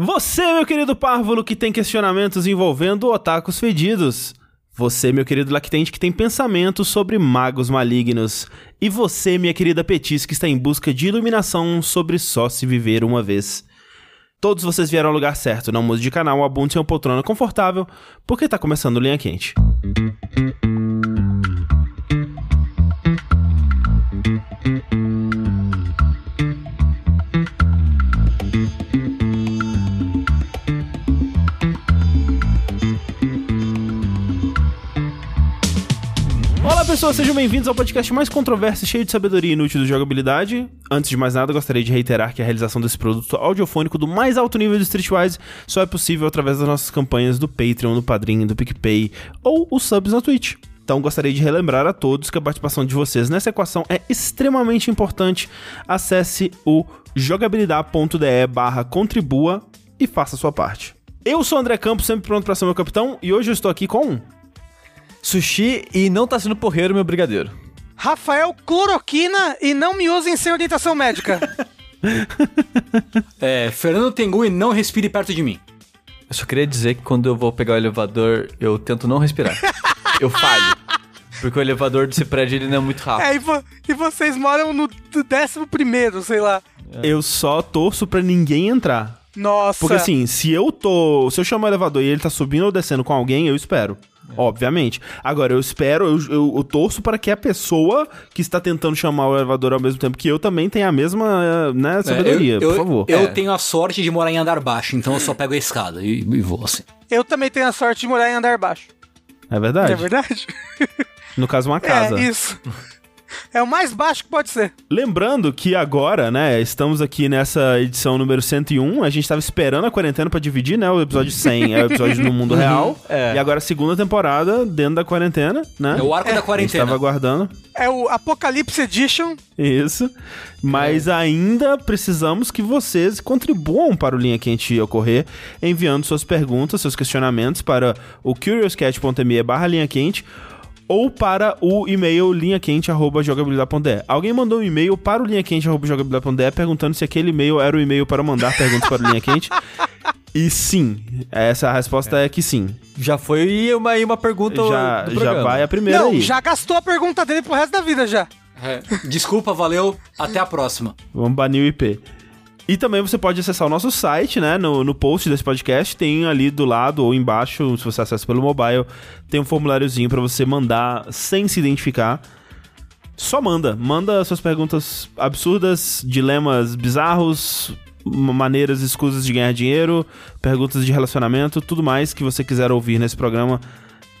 Você, meu querido párvulo, que tem questionamentos envolvendo otakus fedidos. Você, meu querido lactente, que tem pensamentos sobre magos malignos. E você, minha querida Petis, que está em busca de iluminação sobre só se viver uma vez. Todos vocês vieram ao lugar certo, não mude de canal, abunde em uma poltrona confortável, porque tá começando Linha Quente. Pessoas, sejam bem-vindos ao podcast mais controverso e cheio de sabedoria inútil de jogabilidade. Antes de mais nada, gostaria de reiterar que a realização desse produto audiofônico do mais alto nível do Streetwise só é possível através das nossas campanhas do Patreon, do Padrim, do PicPay ou os subs na Twitch. Então gostaria de relembrar a todos que a participação de vocês nessa equação é extremamente importante. Acesse o jogabilidade.de barra contribua e faça a sua parte. Eu sou o André Campos, sempre pronto para ser meu capitão, e hoje eu estou aqui com... Sushi e não tá sendo porreiro meu brigadeiro. Rafael Cloroquina e não me usem sem orientação médica. É, Fernando Tengu e não respire perto de mim. Eu só queria dizer que quando eu vou pegar o elevador, eu tento não respirar. eu falho. Porque o elevador desse prédio ele não é muito rápido. é, e, vo- e vocês moram no décimo primeiro, sei lá. Eu só torço pra ninguém entrar. Nossa. Porque assim, se eu tô. Se eu chamar o elevador e ele tá subindo ou descendo com alguém, eu espero. Obviamente. Agora, eu espero, eu, eu- eu torço para que a pessoa que está tentando chamar o elevador ao mesmo tempo que eu também tenha a mesma, né, sabedoria, É, eu, por eu- favor. Eu É. tenho a sorte de morar em andar baixo, então eu só pego a escada e, e vou assim. Eu também tenho a sorte de morar em andar baixo. É verdade? É verdade? No caso, uma casa. É, isso. É o mais baixo que pode ser. Lembrando que agora, né, estamos aqui nessa edição número 101, a gente tava esperando a quarentena pra dividir, né, o episódio 100 é o episódio no mundo real, É. e agora a segunda temporada dentro da quarentena, né? É o arco da A gente quarentena. tava aguardando. É o Apocalypse Edition. Isso. Mas ainda precisamos que vocês contribuam para o Linha Quente ocorrer, enviando suas perguntas, seus questionamentos para o curiouscat.me barra linha quente ou para o e-mail linhaquente.jogabilidade.de. Alguém mandou um e-mail para o linhaquente.jogabilidade.de perguntando se aquele e-mail era o e-mail para mandar perguntas para o Linha Quente. E sim, essa resposta é, que sim. Já foi uma, uma pergunta Já, do já vai a primeira Não, aí. já gastou a pergunta dele pro resto da vida já. É, Desculpa, valeu. Até a próxima. Vamos banir o IP. E também você pode acessar o nosso site, né? No, no post desse podcast, tem ali do lado ou embaixo, se você acessa pelo mobile, tem um formuláriozinho pra você mandar sem se identificar. Só manda. Manda suas perguntas absurdas, dilemas bizarros, maneiras escusas de ganhar dinheiro, perguntas de relacionamento, tudo mais que você quiser ouvir nesse programa.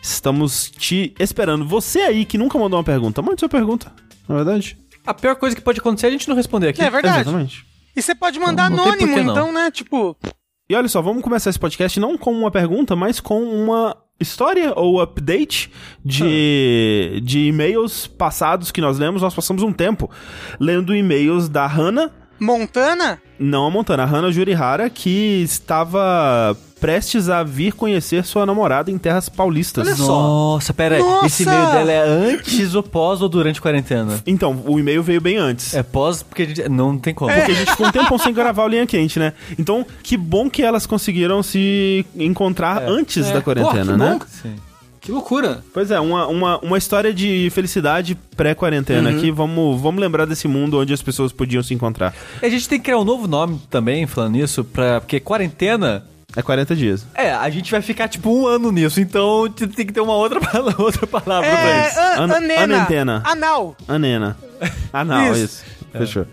Estamos te esperando. Você aí que nunca mandou uma pergunta, mande sua pergunta. Na é verdade? A pior coisa que pode acontecer é a gente não responder aqui. É verdade. Exatamente. E você pode mandar Não, não anônimo, então, né? Tipo, E olha só, vamos começar esse podcast não com uma pergunta, mas com uma história ou update de, de e-mails passados que nós lemos. Nós passamos um tempo lendo e-mails da Hannah, Montana? não a Montana, a Hannah Jurihara, que estava prestes a vir conhecer sua namorada em terras paulistas. Olha só. Nossa, pera aí. Nossa! Esse e-mail dela é antes ou pós ou durante a quarentena? Então, o e-mail veio bem antes. É pós porque a gente- não tem como. Porque a gente ficou um tempão sem gravar o Linha Quente, né? Então, que bom que elas conseguiram se encontrar antes da quarentena, Pô, que né? bom. Sim. Que loucura. Pois é, uma, uma, uma história de felicidade pré-quarentena aqui. Vamos, vamos lembrar desse mundo onde as pessoas podiam se encontrar. E A gente tem que criar um novo nome também, falando nisso, pra... porque quarentena... É 40 dias. É, a gente vai ficar tipo um ano nisso, então tem que ter uma outra, outra palavra pra É, isso. an An- anena. anentena. Anal. Anena. Ah, não, isso. Isso. Fechou.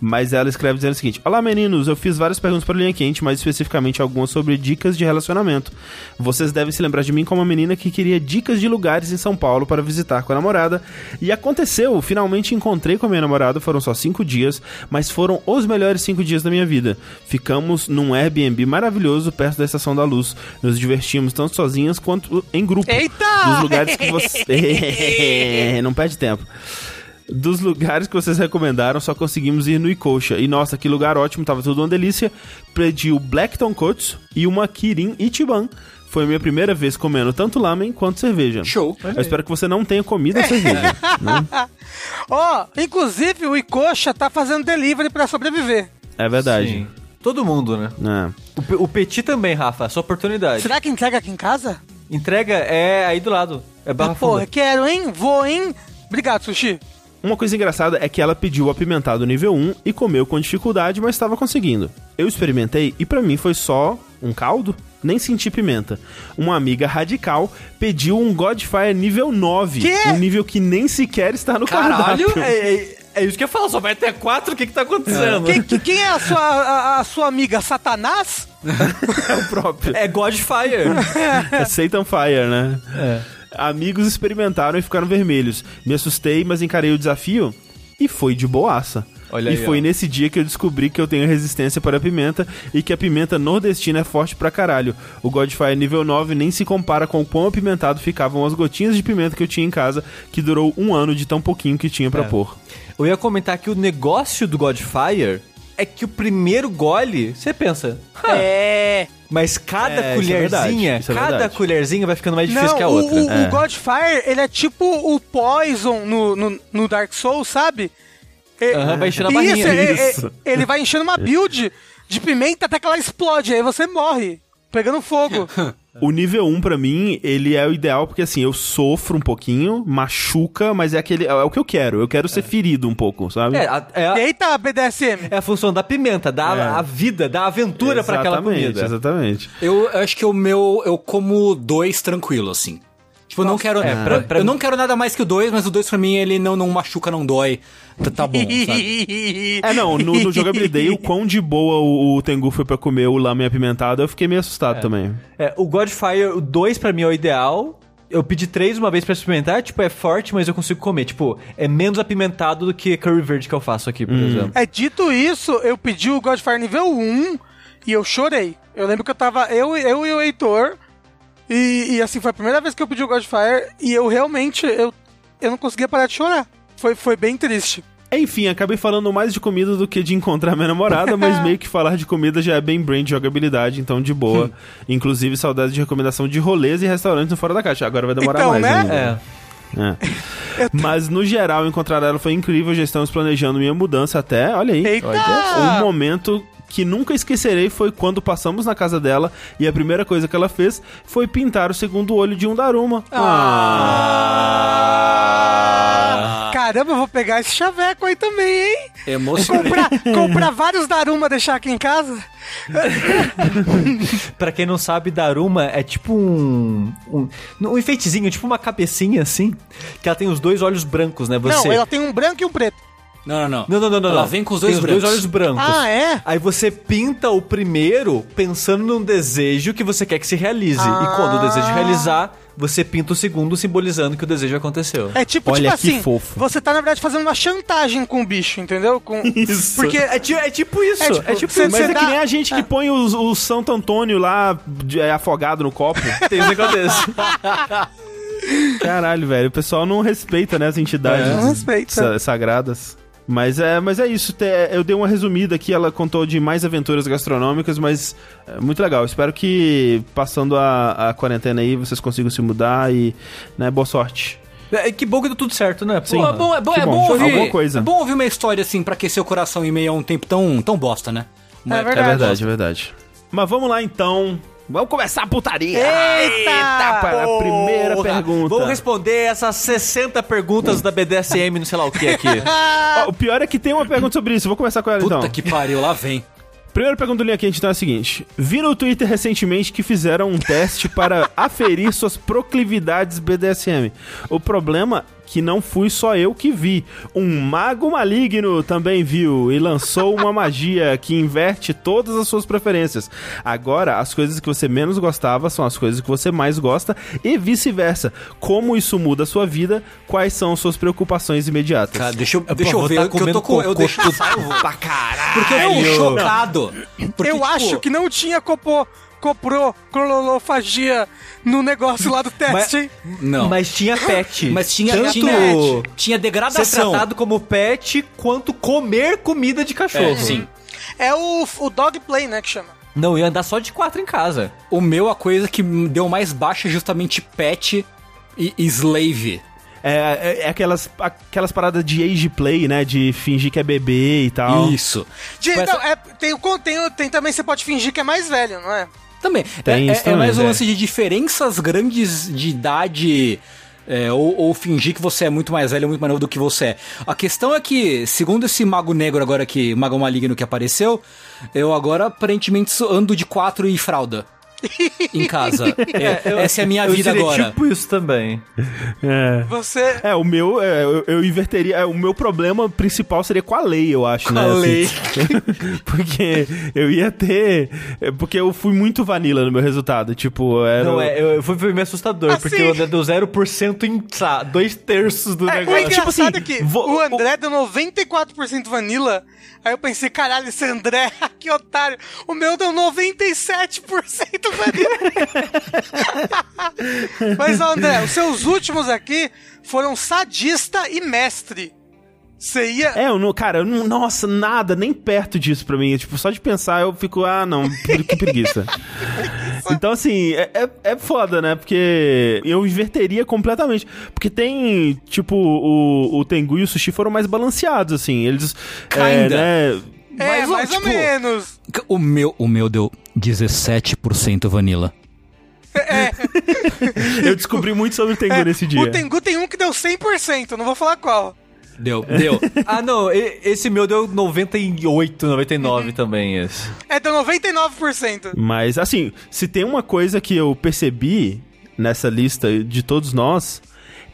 Mas ela escreve dizendo o seguinte: Olá meninos, eu fiz várias perguntas para o Linha Quente, mas especificamente algumas sobre dicas de relacionamento. Vocês devem se lembrar de mim como uma menina que queria dicas de lugares em São Paulo para visitar com a namorada. E aconteceu, finalmente encontrei com a minha namorada, foram só cinco dias, mas foram os melhores cinco dias da minha vida. Ficamos num Airbnb maravilhoso perto da Estação da Luz. Nos divertimos tanto sozinhas quanto em grupo. Eita! Dos lugares que você. Não perde tempo. Dos lugares que vocês recomendaram, só conseguimos ir no Icosha. E nossa, que lugar ótimo, tava tudo uma delícia. Pedi o Black Tonkotsu e uma Kirin Ichiban. Foi a minha primeira vez comendo tanto lamen quanto cerveja. Show. Eu espero que você não tenha comido a cerveja. né? Ó, inclusive o Icoxa tá fazendo delivery pra sobreviver. É verdade. Sim. Todo mundo, né? É. O, o Petit também, Rafa, sua oportunidade. Será que entrega aqui em casa? Entrega é aí do lado. É Barra Porra, Funda. quero, hein? Vou, hein? Obrigado, Sushi. Uma coisa engraçada é que ela pediu o apimentado nível 1 e comeu com dificuldade, mas estava conseguindo. Eu experimentei e pra mim foi só um caldo, nem senti pimenta. Uma amiga radical pediu um Godfire nível 9, Quê? um nível que nem sequer está no Caralho! cardápio. É, é- é isso que eu falo, só vai até quatro, o que que tá acontecendo? Quem, que- quem é a sua, a, a sua amiga? Satanás? É o próprio. É Godfire. É Satan Fire, né? É. Amigos experimentaram e ficaram vermelhos. Me assustei, mas encarei o desafio e foi de boaça. Olha e aí, foi ó. nesse dia que eu descobri que eu tenho resistência para a pimenta e que a pimenta nordestina é forte pra caralho. O Godfire nível 9 nem se compara com o quão apimentado ficavam as gotinhas de pimenta que eu tinha em casa, que durou um ano de tão pouquinho que tinha pra É. pôr. Eu ia comentar que o negócio do Godfire é que o primeiro gole, você pensa, "Ah, É. mas cada É, isso é verdade, colherzinha, isso é cada verdade. colherzinha vai ficando mais difícil Não, que a o, outra. o, É. o Godfire, ele é tipo o Poison no, no, no Dark Souls, sabe? É- Aham, vai enchendo a Isso, barrinha. é- é- Isso. ele vai enchendo uma build de pimenta até que ela explode, aí você morre, pegando fogo. O nível 1 pra mim, ele é o ideal porque assim, eu sofro um pouquinho, machuca, mas é aquele é o que eu quero. Eu quero ser ferido um pouco, sabe? É, a, é, a, Eita, BDSM. é a função da pimenta, dá É. a vida, dá aventura pra aquela Exatamente, comida. Exatamente. Eu acho que o meu, eu como dois tranquilo, assim. Tipo, eu não quero. é, pra- pra- eu não quero nada mais que o dois, mas o dois pra mim ele não, não machuca, não dói. Tá, tá bom, sabe? É, não, no, no Jogabilidade, o quão de boa o, o Tengu foi pra comer o lame apimentado, eu fiquei meio assustado também. É, o Godfire, o 2 pra mim é o ideal. Eu pedi três uma vez pra experimentar, tipo, é forte, mas eu consigo comer. Tipo, é menos apimentado do que curry verde que eu faço aqui, por exemplo. É, dito isso, eu pedi o Godfire nível 1 e eu chorei. Eu lembro que eu tava, eu, eu e o Heitor, e, e assim, foi a primeira vez que eu pedi o Godfire e eu realmente, eu, eu não conseguia parar de chorar. Foi, foi bem triste. Enfim, acabei falando mais de comida do que de encontrar minha namorada, mas meio que falar de comida já é bem brain de jogabilidade, então de boa. Inclusive, saudades de recomendação de rolês e restaurantes no Fora da Caixa. Agora vai demorar Então, mais né? ainda. É. É. Mas no geral, encontrar ela foi incrível. Já estamos planejando minha mudança até. Olha aí. Eita! Um momento que nunca esquecerei foi quando passamos na casa dela e a primeira coisa que ela fez foi pintar o segundo olho de um Daruma. Ah. Caramba, eu vou pegar esse chaveco aí também, hein? Emocionante. Comprar, comprar vários Daruma, deixar aqui em casa. Pra quem não sabe, Daruma é tipo um, um. Um enfeitezinho, tipo uma cabecinha assim. Que ela tem os dois olhos brancos, né? Você. Não, ela tem um branco e um preto. Não, não, não. Não, não, não, não. Ela vem com os Tem dois brancos. olhos brancos. Ah, é? Aí você pinta o primeiro pensando num desejo que você quer que se realize. Ah. E quando o desejo realizar, você pinta o segundo simbolizando que o desejo aconteceu. É tipo, Olha tipo que assim, fofo. você tá, na verdade, fazendo uma chantagem com o bicho, entendeu? Com... Isso. Porque É, ti- é tipo isso. É É tipo, tipo, cê- isso. Mas Você é dá- que nem a gente que põe os- o Santo Antônio lá de- é, afogado no copo. Tem um negócio desse. Caralho, velho. O pessoal não respeita, né, as entidades É, não respeita. sa- sagradas. Mas é, mas é isso. te- Eu dei uma resumida aqui. Ela contou de mais aventuras gastronômicas, mas é muito legal. Espero que passando a, a quarentena aí vocês consigam se mudar e, né, boa sorte. É, que bom que deu tudo certo, né? Sim. Pô, Porra. é bom, é bom, é bom, bom ouvir. alguma coisa. É bom ouvir uma história assim pra aquecer o coração em meio a um tempo tão, tão bosta, né? Uma É verdade. É verdade, é verdade. Mas vamos lá então. Vamos começar a putaria. Eita! para a primeira pergunta. Vamos responder essas 60 perguntas da BDSM, não sei lá o que aqui. Ó, o pior é que tem uma pergunta sobre isso. Vou começar com ela Puta então. que pariu, lá vem. Primeira pergunta do Linha Quente então é a seguinte: Vi no Twitter recentemente que fizeram um teste para aferir suas proclividades BDSM. O problema que não fui só eu que vi. Um mago maligno também viu e lançou uma magia que inverte todas as suas preferências. Agora, as coisas que você menos gostava são as coisas que você mais gosta e vice-versa. Como isso muda a sua vida? Quais são suas preocupações imediatas? Cara, deixa eu, deixa eu ver, tá que eu tô com. Eu deixo salvo. pra caralho. Porque eu tô chocado. Porque, eu tipo, acho que não tinha copô, coprô, clorofagia no negócio lá do teste, hein? Não. Mas, Mas tinha pet. tinha, Tanto tinha, tinha degradação. tratado como pet, quanto comer comida de cachorro. É, sim. É o, o dog play, né, que chama. Não, ia andar só de quatro em casa. O meu, a coisa que deu mais baixa é justamente pet e, e slave. É, é, é aquelas, aquelas paradas de age play, né? De fingir que é bebê e tal. Isso. De- não, essa- é, tem, tem, tem também, você pode fingir que é mais velho, não é? Também. Tem é, isso é- é também, mais um é. lance de diferenças grandes de idade. é, ou, ou fingir que você é muito mais velho ou muito mais novo do que você é. A questão é que, segundo esse mago negro agora que. Mago maligno que apareceu, eu agora aparentemente ando de quatro e fralda. em casa. É, eu- essa é a minha eu vida seria agora. tipo isso também. É. Você. É, o meu, é, eu, eu inverteria. é, o meu problema principal seria com a lei, eu acho, Com né? a assim. lei. porque eu ia ter. é, Porque eu fui muito vanilla no meu resultado. Tipo, era. Não, é, eu, foi, foi meio assustador, Assim. porque eu andei do 0% em, lá, dois terços do É, o negócio. tipo engraçado assim, é que vo- o André deu 94% vanilla. Aí eu pensei, caralho, esse André, que otário. O meu deu 97% Mas, André, os seus últimos aqui foram sadista e mestre. Você ia. É, eu não, cara, eu não, nossa, nada, nem perto disso pra mim. Tipo, só de pensar eu fico, ah, não, que que preguiça. então, assim, é, é, é foda, né? Porque eu inverteria completamente. Porque tem, tipo, o, o Tengu e o Sushi foram mais balanceados, assim. Eles. É, Kinda. né? é, mas, ó, mais ou tipo, menos. O meu, o meu deu 17% vanilla. Eu descobri muito sobre o Tengu É, nesse dia. O Tengu tem um que deu 100%, não vou falar qual. Deu, deu. Ah, não, e- esse meu deu 98, 99 também, esse. É, deu 99%. Mas, assim, se tem uma coisa que eu percebi nessa lista de todos nós,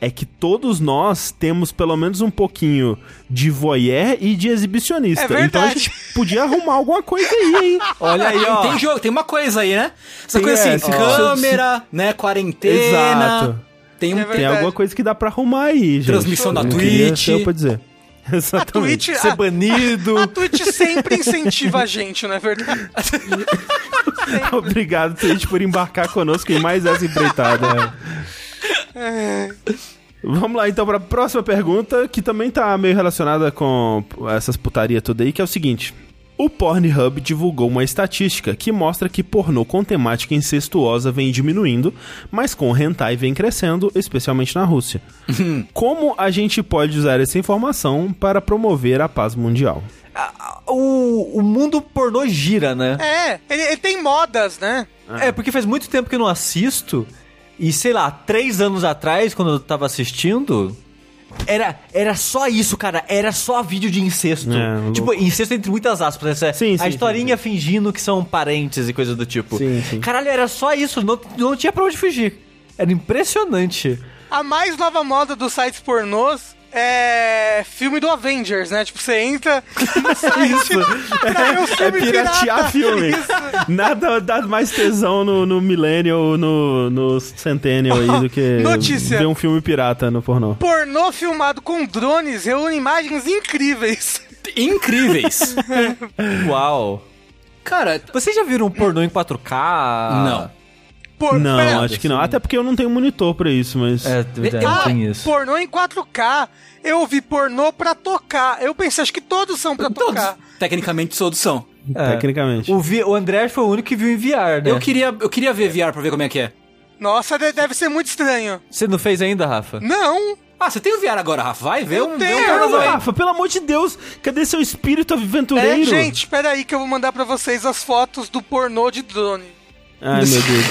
é que todos nós temos pelo menos um pouquinho de voyeur e de exibicionista. É verdade. então a gente podia arrumar alguma coisa aí, hein? Olha aí, ó. Tem jogo, tem uma coisa aí, né? Essa Tem, coisa é, assim, câmera, né, quarentena. Exato. Tem um É Tem alguma coisa que dá pra arrumar aí, gente. Transmissão queria Twitch. eu pra dizer. A Exatamente. Twitch, Ser a, banido. a Twitch sempre incentiva a gente, não é verdade? Obrigado, Twitch, por embarcar conosco em mais essa empreitada. Vamos lá, então, pra próxima pergunta, que também tá meio relacionada com essas putaria toda aí, que é o seguinte. O Pornhub divulgou uma estatística que mostra que pornô com temática incestuosa vem diminuindo, mas com hentai vem crescendo, especialmente na Rússia. Como a gente pode usar essa informação para promover a paz mundial? O, o mundo pornô gira, né? É, ele, ele tem modas, né? É, porque faz muito tempo que eu não assisto. E sei lá, três anos atrás, quando eu tava assistindo. Era, era só isso, cara. Era só vídeo de incesto. É, tipo, incesto entre muitas aspas. Essa, Sim, a sim, historinha fingindo que são parentes e coisa do tipo. Sim, sim. Caralho, era só isso. Não, não tinha pra onde fugir. Era impressionante. A mais nova moda dos sites pornôs é filme do Avengers, né? Tipo, você entra no site pra ver o É filme piratear pirata. filme. Isso. Nada dá mais tesão no, no Millennial, no, no Centennial aí do que Notícia. ver um filme pirata no pornô. Pornô filmado com drones reúne imagens incríveis. incríveis. Uau. Cara, Vocês já viram um pornô em 4K? não. Por, Não, pera- acho que não. Até porque eu não tenho monitor pra isso, mas. É, é, Ah, tem isso. pornô em 4K. Eu vi pornô pra tocar. Eu pensei, acho que todos são pra Todos, tocar. tecnicamente, todos são. É. Tecnicamente. O, Vi- o André foi o único que viu em VR, né? Eu, queria, eu queria ver VR pra ver como é que é. Nossa, de- deve ser muito estranho. Você não fez ainda, Rafa? Não, Ah, você tem o VR agora, Rafa? Vai ver Eu um, tenho, ver um. Rafa, pelo amor de Deus, cadê seu espírito aventureiro? É, gente, peraí que eu vou mandar pra vocês as fotos do pornô de drone. Ai, meu Deus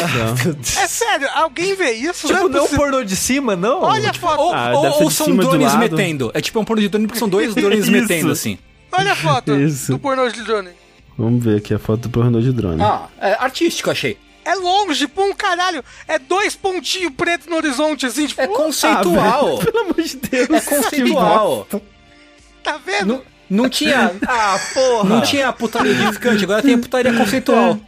do céu. É sério, alguém vê isso? Tipo, é não possível. pornô de cima, não? Olha a foto, Ou, Ah, ou- ou de são drones metendo. É tipo um porno de drone porque são dois drones metendo, assim. olha a foto Isso. do pornô de drone. Vamos ver aqui a foto do pornô de drone. Ah, é artístico, achei. É longe, pô, um caralho. É dois pontinhos pretos no horizonte, assim, tipo, É Ah, conceitual. velho, pelo amor de Deus. é conceitual. tá vendo? Não, não tinha. Ah, porra! Não tinha putaria edificante, agora tem a putaria conceitual.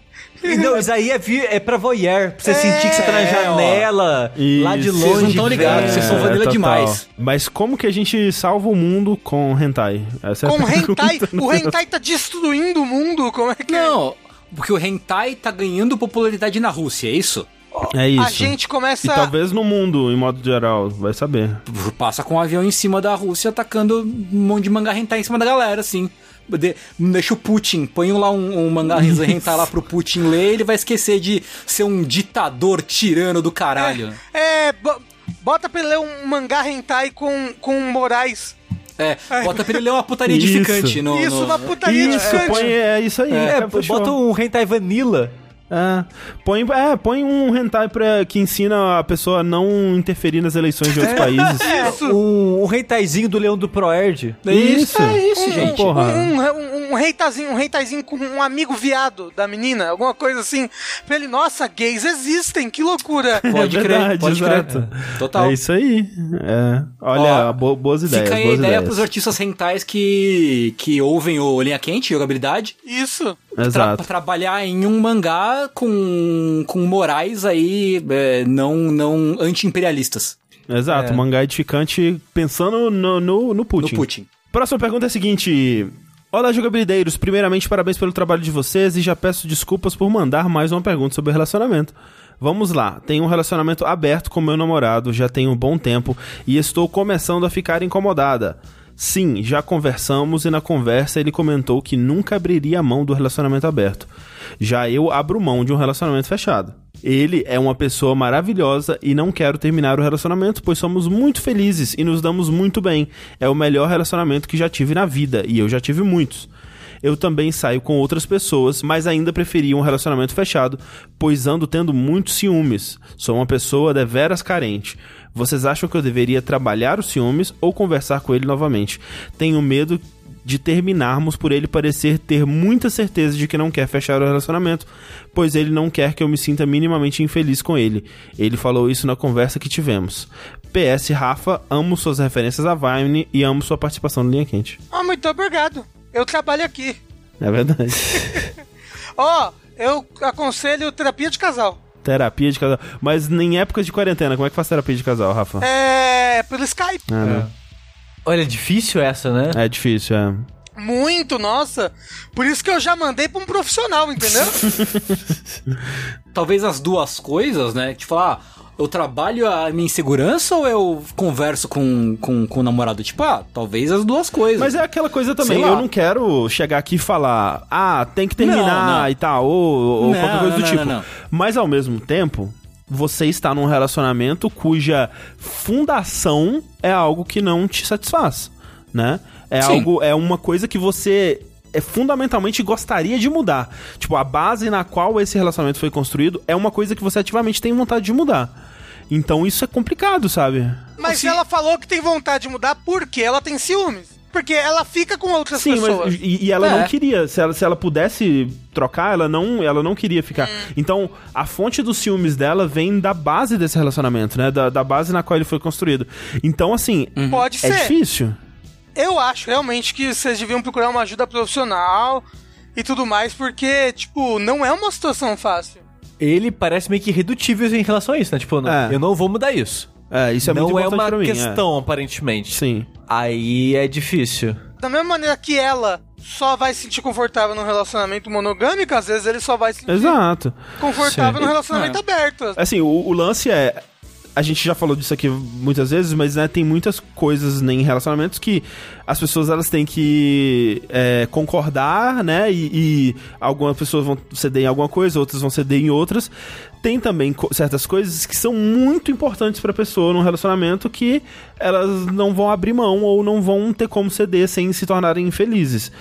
Não, isso aí é, é pra voyeur, pra você sentir que você tá na É, janela, lá de longe. Vocês não tão ligados, vocês são vanilla total. demais. Mas como que a gente salva o mundo com hentai? Essa é a Com pergunta. hentai, o hentai tá destruindo o mundo, como é que é? Não, porque o hentai tá ganhando popularidade na Rússia, é isso? É isso. A gente começa... E talvez no mundo, em modo geral, vai saber. Passa com um avião em cima da Rússia atacando um monte de mangá hentai em cima da galera, assim. De- deixa o Putin, põe lá um, um mangá hentai lá pro Putin ler, ele vai esquecer de ser um ditador tirano do caralho. É, bo- Bota pra ele ler um mangá hentai com, com Moraes. É, bota pra ele ler uma putaria Isso. edificante. No, Isso, no- uma putaria Isso, edificante. põe, é isso aí. É, é, bota um hentai vanilla. É, põe, é, põe um hentai pra, que ensina a pessoa a não interferir nas eleições de outros países. Isso. Um, um hentaizinho do Leão do Proerd. Isso. É isso, gente. Porra. Um, um, um reitazinho, um com um amigo viado da menina, alguma coisa assim. Pra ele, nossa, gays existem, que loucura. Pode é crer, verdade, pode crer. exato. Total. É isso aí. É. Olha, Ó, bo- boas ideias. Fica aí a boas ideia ideias. pros artistas rentais que, que ouvem o Linha Quente, jogabilidade, Isso. Tra Exato. trabalhar em um mangá com, com morais aí é, não, não anti-imperialistas Exato, É. mangá edificante pensando no, no, no Putin. no Putin. Próxima pergunta é a seguinte. Olá, jogabilideiros. Primeiramente, parabéns pelo trabalho de vocês e já peço desculpas por mandar mais uma pergunta sobre relacionamento. Vamos lá. Tenho um relacionamento aberto com meu namorado já tem um bom tempo e estou começando a ficar incomodada. Sim, já conversamos e na conversa ele comentou que nunca abriria mão do relacionamento aberto. Já eu abro mão de um relacionamento fechado. Ele é uma pessoa maravilhosa e não quero terminar o relacionamento, pois somos muito felizes e nos damos muito bem. É o melhor relacionamento que já tive na vida e eu já tive muitos. Eu também saio com outras pessoas, mas ainda preferia um relacionamento fechado, pois ando tendo muitos ciúmes. Sou uma pessoa deveras carente. Vocês acham que eu deveria trabalhar os ciúmes ou conversar com ele novamente? Tenho medo de terminarmos por ele parecer ter muita certeza de que não quer fechar o relacionamento, pois ele não quer que eu me sinta minimamente infeliz com ele. Ele falou isso na conversa que tivemos. PS Rafa, amo suas referências a Vine e amo sua participação no Linha Quente. Ah, muito obrigado. Eu trabalho aqui. É verdade. Ó, eu aconselho terapia de casal. Terapia de casal. Mas em épocas de quarentena, como é que faz terapia de casal, Rafa? É. pelo Skype. Ah, não. Olha, difícil essa, né? É difícil, é. Muito, nossa. Por isso que eu já mandei pra um profissional, entendeu? Talvez as duas coisas, né? Tipo, ah, eu trabalho a minha insegurança ou eu converso com, com, com o namorado? Tipo, ah, talvez as duas coisas. Mas é aquela coisa também, eu não quero chegar aqui e falar, ah, tem que terminar Não, não. e tal, ou, ou Não, qualquer coisa não, do não, tipo. não, não. Mas ao mesmo tempo, você está num relacionamento cuja fundação é algo que não te satisfaz, né? É Sim. algo, é uma coisa que você é fundamentalmente gostaria de mudar. Tipo, a base na qual esse relacionamento foi construído é uma coisa que você ativamente tem vontade de mudar. Então isso é complicado, sabe? Mas Assim- ela falou que tem vontade de mudar porque ela tem ciúmes. Porque ela fica com outras Sim, pessoas. mas e, e ela É. não queria. Se ela, se ela pudesse trocar, ela não, ela não queria ficar. Então, a fonte dos ciúmes dela vem da base desse relacionamento, né? Da, da base na qual ele foi construído. Então, assim, Pode é ser. difícil. Eu acho realmente que vocês deviam procurar uma ajuda profissional e tudo mais, porque, tipo, não é uma situação fácil. Ele parece meio que irredutível em relação a isso, né? Tipo, É. eu não vou mudar isso. É, isso é muito não é importante uma pra mim. questão, aparentemente. Sim. Aí é difícil. Da mesma maneira que ela só vai se sentir confortável num relacionamento monogâmico, às vezes ele só vai se sentir Exato. confortável Sim. num relacionamento É. aberto. Assim, o, o lance é. A gente já falou disso aqui muitas vezes, mas né, tem muitas coisas né, em relacionamentos que as pessoas elas têm que é, concordar, né? E, e algumas pessoas vão ceder em alguma coisa, outras vão ceder em outras. Tem também co- certas coisas que são muito importantes pra pessoa num relacionamento que elas não vão abrir mão ou não vão ter como ceder sem se tornarem infelizes.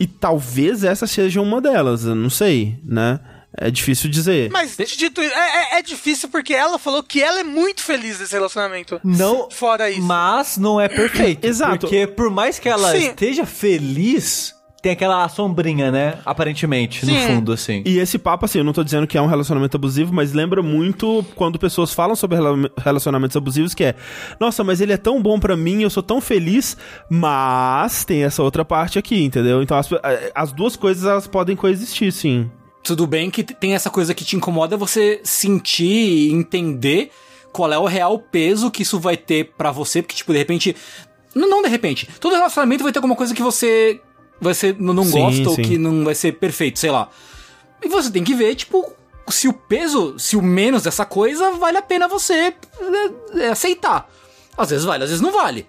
E talvez essa seja uma delas, eu não sei, né? É difícil dizer. Mas, dito isso, é, é- é difícil porque ela falou que ela é muito feliz nesse relacionamento. Não. Fora isso. Mas não é perfeito. Exato. Porque por mais que ela Sim. esteja feliz, tem aquela sombrinha, né? Aparentemente, no Sim. fundo, assim. E esse papo, assim, eu não tô dizendo que é um relacionamento abusivo, mas lembra muito quando pessoas falam sobre rela- relacionamentos abusivos, que é, nossa, mas ele é tão bom pra mim, eu sou tão feliz, mas tem essa outra parte aqui, entendeu? Então as, as duas coisas, elas podem coexistir, sim. Tudo bem que tem essa coisa que te incomoda você sentir e entender qual é o real peso que isso vai ter pra você, porque, tipo, de repente. Não, não de repente. Todo relacionamento vai ter alguma coisa que você vai ser, não, Sim, gosta ou sim. que não vai ser perfeito, sei lá. E você tem que ver, tipo, se o peso, se o menos dessa coisa vale a pena você é, é, aceitar. Às vezes vale, às vezes não vale.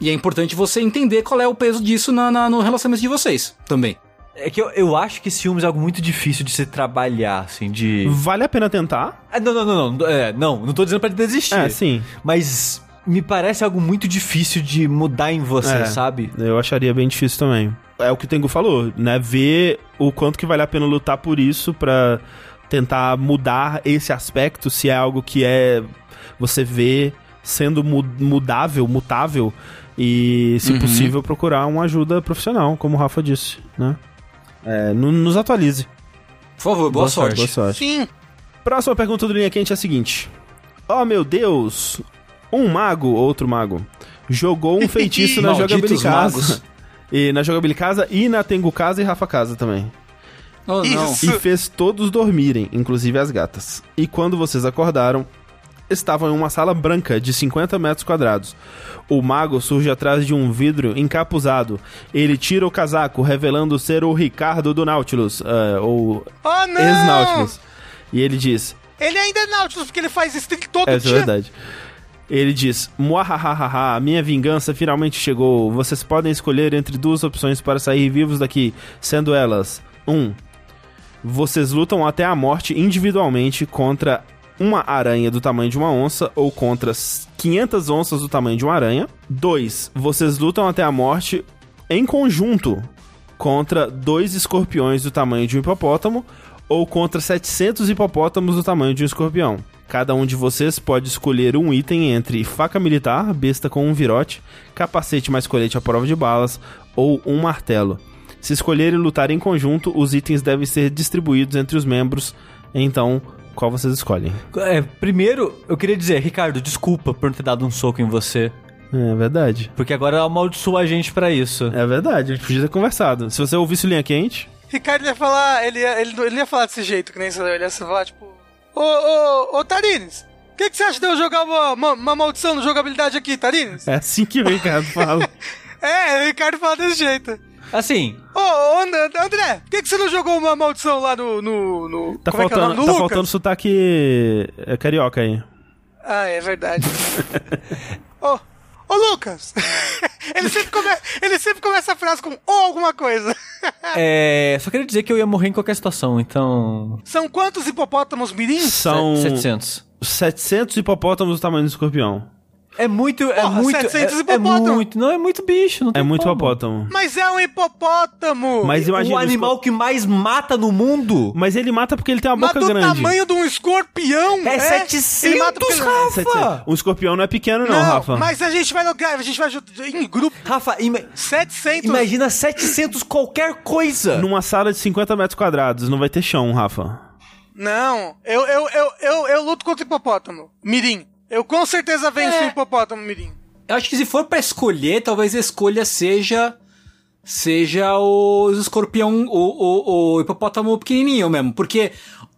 E é importante você entender qual é o peso disso na, na- no relacionamento de vocês também. É que eu, eu acho que filme é algo muito difícil de se trabalhar, assim, de... Vale a pena tentar? Ah, não, não, não, não, é, não, não tô dizendo pra desistir. É, sim. Mas me parece algo muito difícil de mudar em você, É. sabe? Eu acharia bem difícil também. É o que o Tengu falou, né? Ver o quanto que vale a pena lutar por isso pra tentar mudar esse aspecto, se é algo que é você vê sendo mu- mudável, mutável e, se possível, procurar uma ajuda profissional, como o Rafa disse, né? É, no- nos atualize. Por favor, boa, sorte. Boa sorte. Sim. Próxima pergunta do Linha Quente é a seguinte. Oh, meu Deus! Um mago, outro mago, jogou um feitiço na magos. E na jogabilidade casa e na Tengu Casa e Rafa Casa também. Oh. E fez todos dormirem, inclusive as gatas. E quando vocês acordaram, estavam em uma sala branca de 50 metros quadrados. O mago surge atrás de um vidro encapuzado. Ele tira o casaco, revelando ser o Ricardo do Nautilus, ah, ou Oh, não! ex-Nautilus. E ele diz: Ele ainda é Nautilus, porque ele faz streak todo Essa é dia. verdade. Ele diz: Muahahaha, a minha vingança finalmente chegou. Vocês podem escolher entre duas opções para sair vivos daqui, sendo elas: 1. Um, vocês lutam até a morte individualmente contra uma aranha do tamanho de uma onça ou contra 500 onças do tamanho de uma aranha. 2. Vocês lutam até a morte em conjunto contra dois escorpiões do tamanho de um hipopótamo ou contra 700 hipopótamos do tamanho de um escorpião. Cada um de vocês pode escolher um item entre faca militar, besta com um virote, capacete mais colete à prova de balas ou um martelo. Se escolherem lutar em conjunto, os itens devem ser distribuídos entre os membros. Então, qual vocês escolhem? É, primeiro, eu queria dizer, Ricardo, desculpa por não ter dado um soco em você. É verdade. Porque agora amaldiçoa a gente pra isso. É verdade, a gente podia ter conversado. Se você ouvisse o linha quente, Ricardo ia falar, ele ia, ele, ele ia falar desse jeito, que nem você ele ia falar, tipo, ô, ô, ô, Tarines, o que, que você acha de eu jogar uma, uma, uma maldição no jogabilidade aqui, Tarines? é assim que o Ricardo fala. É, o Ricardo fala desse jeito. Assim, Ô, And- André, por que, que você não jogou uma maldição lá no. no, no- Tá como é que é o faltando, nome? No tá Lucas? faltando sotaque é, carioca aí. Ah, é verdade. Ô, ô Lucas! ele, sempre come... ele sempre começa a frase com ou alguma coisa. é, só queria dizer que eu ia morrer em qualquer situação, então... São quantos hipopótamos mirins? São 700. 700 hipopótamos do tamanho do escorpião. É muito, é Porra, muito, 700 é, é hipopótamo. muito, não é muito bicho, não É muito como. hipopótamo. Mas é um hipopótamo! Mas imagina. o animal que mais mata no mundo Mas ele mata porque ele tem uma Mas boca do grande. tamanho de um escorpião! é, Ele mata 700, porque- Rafa! 700. Um escorpião não é pequeno, não, Não, Rafa. mas a gente vai jogar, a gente vai em grupo. Rafa, ima- 700. imagina 700 qualquer coisa. Numa sala de 50 metros quadrados, não vai ter chão, Rafa. Não, eu, eu, eu, eu, eu luto contra o hipopótamo. Mirim. Eu com certeza venço É. o hipopótamo, Mirim. Eu acho que se for pra escolher, talvez a escolha seja. Seja o escorpião, o, o, o hipopótamo pequenininho mesmo. Porque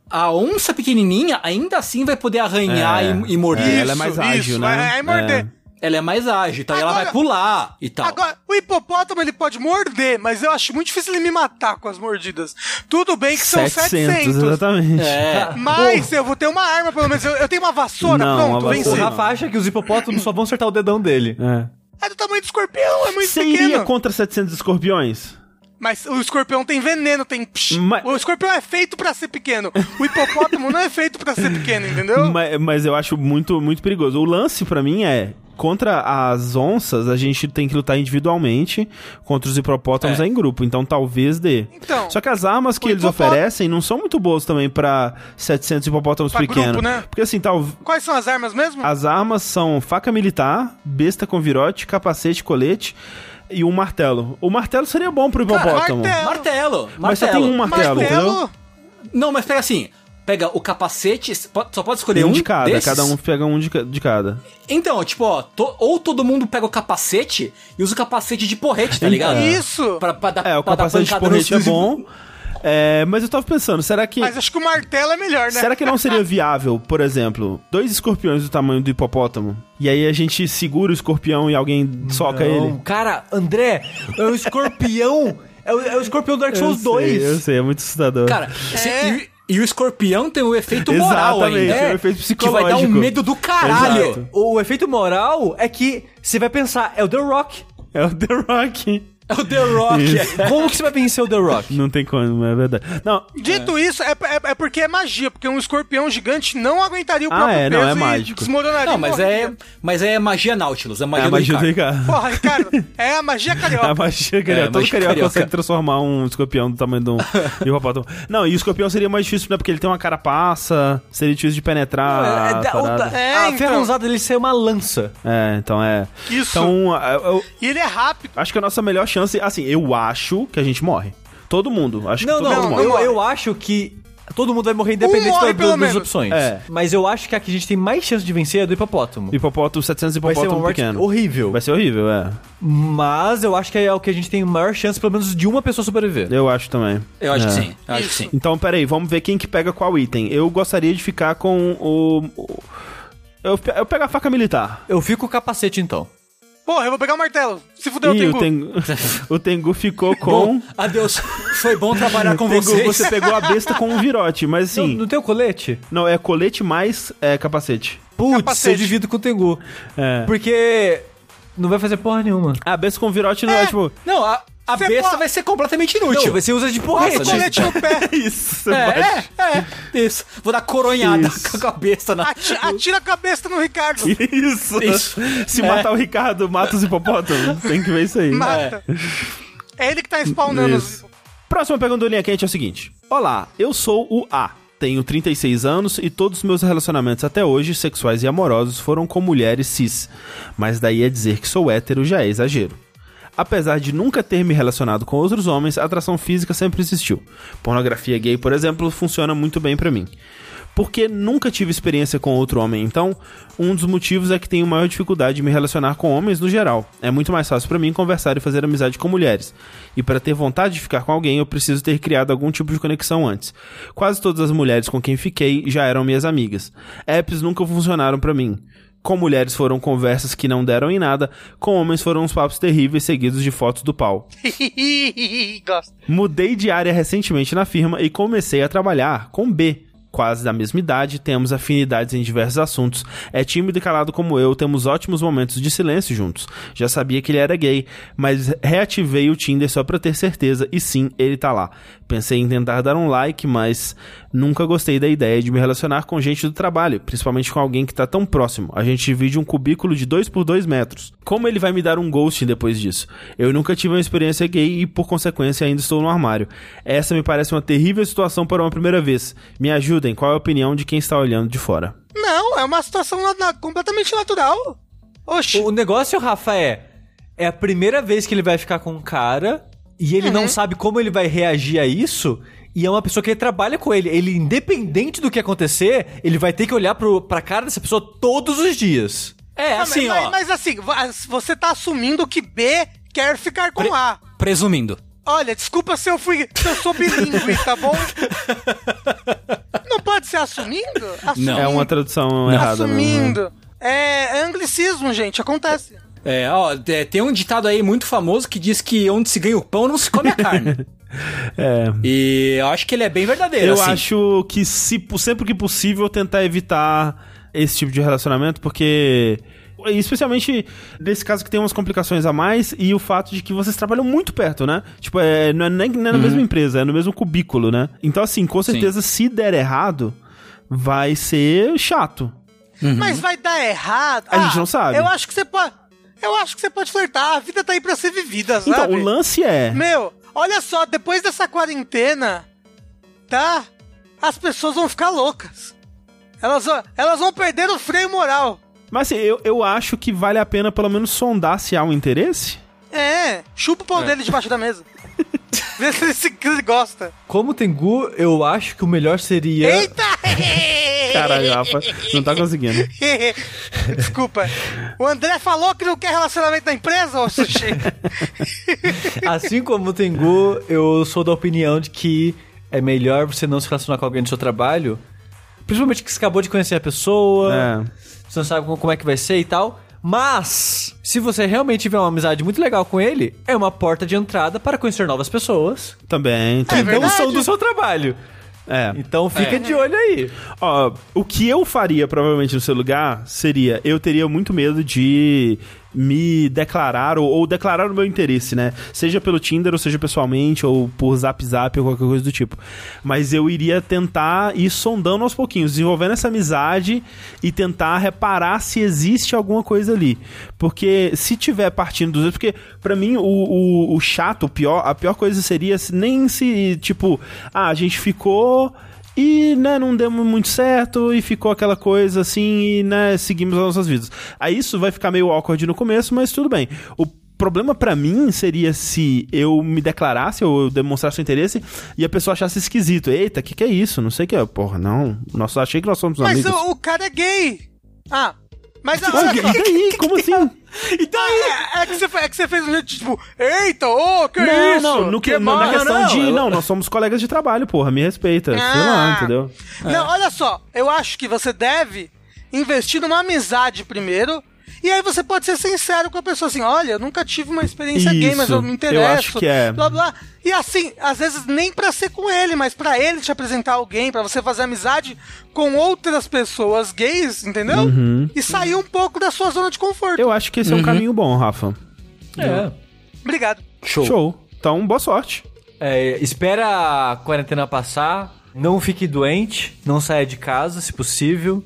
a onça pequenininha ainda assim vai poder arranhar É, e, e morder. é, ela é mais ágil, né? É, é morder. Ela é mais ágil, então ela Agora- vai pular e tal. Agora, o hipopótamo ele pode morder, mas eu acho muito difícil ele me matar com as mordidas. Tudo bem que são 700. exatamente. É. Mas eu vou ter uma arma, pelo menos. Eu, eu tenho uma vassoura, Não, pronto, uma vassoura venci. O. Rafa acha que os hipopótamos só vão acertar o dedão dele. É. É do tamanho do escorpião, é muito Você pequeno. iria contra 700 escorpiões? Mas o escorpião tem veneno, tem. psh. Mas- O escorpião é feito pra ser pequeno. O hipopótamo não é feito pra ser pequeno, entendeu? Mas, mas eu acho muito, muito perigoso. O lance pra mim é. Contra as onças, a gente tem que lutar individualmente. Contra os hipopótamos é, em grupo. Então talvez dê. Então, Só que as armas que eles oferecem não são muito boas também pra 700 hipopótamos Pra pequenos. grupo, né? Porque assim, tal, Quais são as armas mesmo? as armas são faca militar, besta com virote, capacete, colete e um martelo. O martelo seria bom pro hipopótamo. martelo. Martelo, Mas só martelo. tem um martelo, entendeu? Martelo. Não, mas pega assim. Pega o capacete, só pode escolher Um um, de cada, desses? cada um pega um de, de cada. Então, tipo, ó, to- ou todo mundo pega o capacete e usa o capacete de porrete, tá ligado? Isso! Pra, pra dar, É, o pra dar capacete de porrete é bom. É, mas eu tava pensando, será que. Mas acho que o martelo é melhor, né? Será que não seria viável, por exemplo, dois escorpiões do tamanho do hipopótamo? E aí a gente segura o escorpião e alguém soca Não, ele? Cara, André, é o escorpião. é, o, é o escorpião do Dark Souls eu 2. Sei, eu sei, é muito assustador. Cara, É. e o escorpião tem o efeito moral Exatamente, ainda. é o efeito Que vai dar um psicológico. medo do caralho. Exato. O efeito moral é que você vai pensar, é o The Rock. É o The Rock. É o The Rock. Como que você vai vencer o The Rock? Não tem como, é verdade. Não, Dito isso, é, é, é porque é magia, porque um escorpião gigante não aguentaria o Ah, próprio é, não, peso é e mágico. desmoronaria. Não, mas morreria. é, mas é magia Nautilus, é é magia a do magia do Ricardo. Ricardo. Porra, Ricardo, é a magia carioca. A magia carioca. É, Todo magia carioca carioca. consegue transformar um escorpião do tamanho de um hipopótamo. Não, e o escorpião seria mais difícil, né? Porque ele tem uma carapaça, seria difícil de penetrar. É, a da- É, a então. ferruzada dele ser uma lança. É, então é. Isso. Então, eu, eu E ele é rápido. acho que a nossa melhor chance, assim, eu acho que a gente morre. Todo mundo. Acho Não, que todo não, mundo não morre. eu, eu acho que todo mundo vai morrer independente morre, da- pelo das opções. É. Mas eu acho que a que a gente tem mais chance de vencer é do hipopótamo. Hipopótamo, 700 Vai ser uma hipopótamo morte pequeno. horrível. Vai ser horrível, é. Mas eu acho que é o que a gente tem maior chance, pelo menos, de uma pessoa sobreviver. Eu acho também. Eu acho É. que sim, eu acho que sim. Então, peraí, vamos ver quem que pega qual item. Eu gostaria de ficar com o... o- Eu, eu pego a faca militar. Eu fico com o capacete, então. Porra, eu vou pegar o martelo. Se fudeu, Ih, o. Tengu, o Tengu ficou com... Bom, adeus. Foi bom trabalhar com Tengu, vocês. você pegou a besta com um virote, mas Não, assim... não tem o colete? Não, é colete mais é, capacete. Putz, Capacete. eu divido com o Tengu. É. Porque não vai fazer porra nenhuma. A besta com virote não é, É. tipo... Não, a, a Você besta pode- vai ser completamente inútil. Não, você usa de porrete. o colete no pé. Isso, É, é, é, isso. Vou dar coronhada Isso. com a besta na... Ati- Atira a cabeça no Ricardo. Isso. Isso. Se É. matar o Ricardo, mata os hipopótamos. Tem que ver isso aí. Mata. É ele que tá spawnando. os- Isso. Próxima pergunta do Linha Quente é o seguinte. Olá, eu sou o A. Tenho 36 anos e todos os meus relacionamentos até hoje, sexuais e amorosos, foram com mulheres cis. Mas daí a dizer que sou hétero já é exagero. Apesar de nunca ter me relacionado com outros homens, a atração física sempre existiu. Pornografia gay, por exemplo, funciona muito bem pra mim. Porque nunca tive experiência com outro homem, então um dos motivos é que tenho maior dificuldade de me relacionar com homens no geral. É muito mais fácil pra mim conversar e fazer amizade com mulheres. E para ter vontade de ficar com alguém, eu preciso ter criado algum tipo de conexão antes. Quase todas as mulheres com quem fiquei já eram minhas amigas. Apps nunca funcionaram pra mim. Com mulheres foram conversas que não deram em nada, com homens foram uns papos terríveis seguidos de fotos do pau. Gosto. Mudei de área recentemente na firma e comecei a trabalhar com B. Quase da mesma idade, temos afinidades em diversos assuntos. É tímido e calado como eu, temos ótimos momentos de silêncio juntos. Já sabia que ele era gay, mas reativei o Tinder só pra ter certeza e sim, ele tá lá. Pensei em tentar dar um like, mas nunca gostei da ideia de me relacionar com gente do trabalho, principalmente com alguém que tá tão próximo. A gente divide um cubículo de 2 por 2 metros. Como ele vai me dar um ghosting depois disso? Eu nunca tive uma experiência gay e, por consequência, ainda estou no armário. Essa me parece uma terrível situação para uma primeira vez. Me ajudem, qual é a opinião de quem está olhando de fora? Não, é uma situação na- na- completamente natural. Oxi. O negócio, Rafa, é... É a primeira vez que ele vai ficar com um cara e ele não sabe como ele vai reagir a isso... E é uma pessoa que trabalha com ele. Ele, independente do que acontecer, ele vai ter que olhar pro, pra cara dessa pessoa todos os dias. É, Ah, assim, mas, ó, mas assim, va- você tá assumindo que B quer ficar com A. presumindo. Olha, desculpa se eu fui. Se eu sou bilíngue, tá bom? Não pode ser assumindo? Assumindo. É uma tradução errada mesmo. Assumindo. É, é anglicismo, gente, acontece. É, ó, é, tem um ditado aí muito famoso que diz que onde se ganha o pão não se come a carne. É. e eu acho que ele é bem verdadeiro, Eu assim. acho que se, sempre que possível tentar evitar esse tipo de relacionamento, porque especialmente nesse caso que tem umas complicações a mais e o fato de que vocês trabalham muito perto, né? Tipo, é, não é nem não é na mesma empresa, é no mesmo cubículo, né? Então assim, com certeza se der errado, vai ser chato. Mas vai dar errado. A gente não sabe. Eu acho que você pode. Eu acho que você pode flertar. A vida tá aí pra ser vivida, sabe? Então, o lance é, Meu, olha só, depois dessa quarentena, tá? As pessoas vão ficar loucas. Elas, vão- elas vão perder o freio moral. mas assim, eu, eu acho que vale a pena pelo menos sondar se há um interesse. É, chupa o pau dele debaixo da mesa. Vê se ele, gosta. Como Tengu, eu acho que o melhor seria... Eita! Caralho, Rafa, não tá conseguindo. Desculpa. O André falou que não quer relacionamento na empresa, ô Sushi? Assim como o Tengu, eu sou da opinião de que é melhor você não se relacionar com alguém do seu trabalho. Principalmente que você acabou de conhecer a pessoa, É. você não sabe como é que vai ser e tal. Mas, se você realmente tiver uma amizade muito legal com ele, é uma porta de entrada para conhecer novas pessoas Também. que É não são do seu trabalho. É. Então fica É. de olho aí. Ó, o que eu faria provavelmente no seu lugar seria, eu teria muito medo de me declarar ou, ou declarar o meu interesse, né? Seja pelo Tinder, ou seja pessoalmente, ou por zap zap ou qualquer coisa do tipo. Mas eu iria tentar ir sondando aos pouquinhos, desenvolvendo essa amizade e tentar reparar se existe alguma coisa ali. Porque se tiver partindo dos porque pra mim o, o, o chato, o pior, a pior coisa seria se, nem se, tipo, ah, a gente ficou e, né, não deu muito certo e ficou aquela coisa assim e, né, seguimos as nossas vidas. Aí isso vai ficar meio awkward no começo, mas tudo bem. O problema pra mim seria se eu me declarasse ou eu demonstrasse o interesse e a pessoa achasse esquisito. Eita, o que, que é isso? Não sei o que é. Porra, não. Nossa, achei que nós somos Mas amigos. o, o cara é gay. Ah, mas Pô, olha só. daí? Como assim? Então, é, é que você, é que você fez um jeito tipo, eita, ô, que não, isso? não, no que, que na questão não, de. eu- Não, nós somos colegas de trabalho, porra, me respeita. Sei lá, Ah. entendeu? Não, olha só, eu acho que você deve investir numa amizade primeiro. E aí você pode ser sincero com a pessoa assim, olha, eu nunca tive uma experiência gay, mas Isso, eu me eu interesso. acho que é. Blá blá. E assim, às vezes nem pra ser com ele, mas pra ele te apresentar alguém, pra você fazer amizade com outras pessoas gays, entendeu? E sair um pouco da sua zona de conforto. Eu acho que esse é um caminho bom, Rafa. É. Obrigado. Show. Show. Então, boa sorte. É, espera a quarentena passar, não fique doente, não saia de casa, se possível,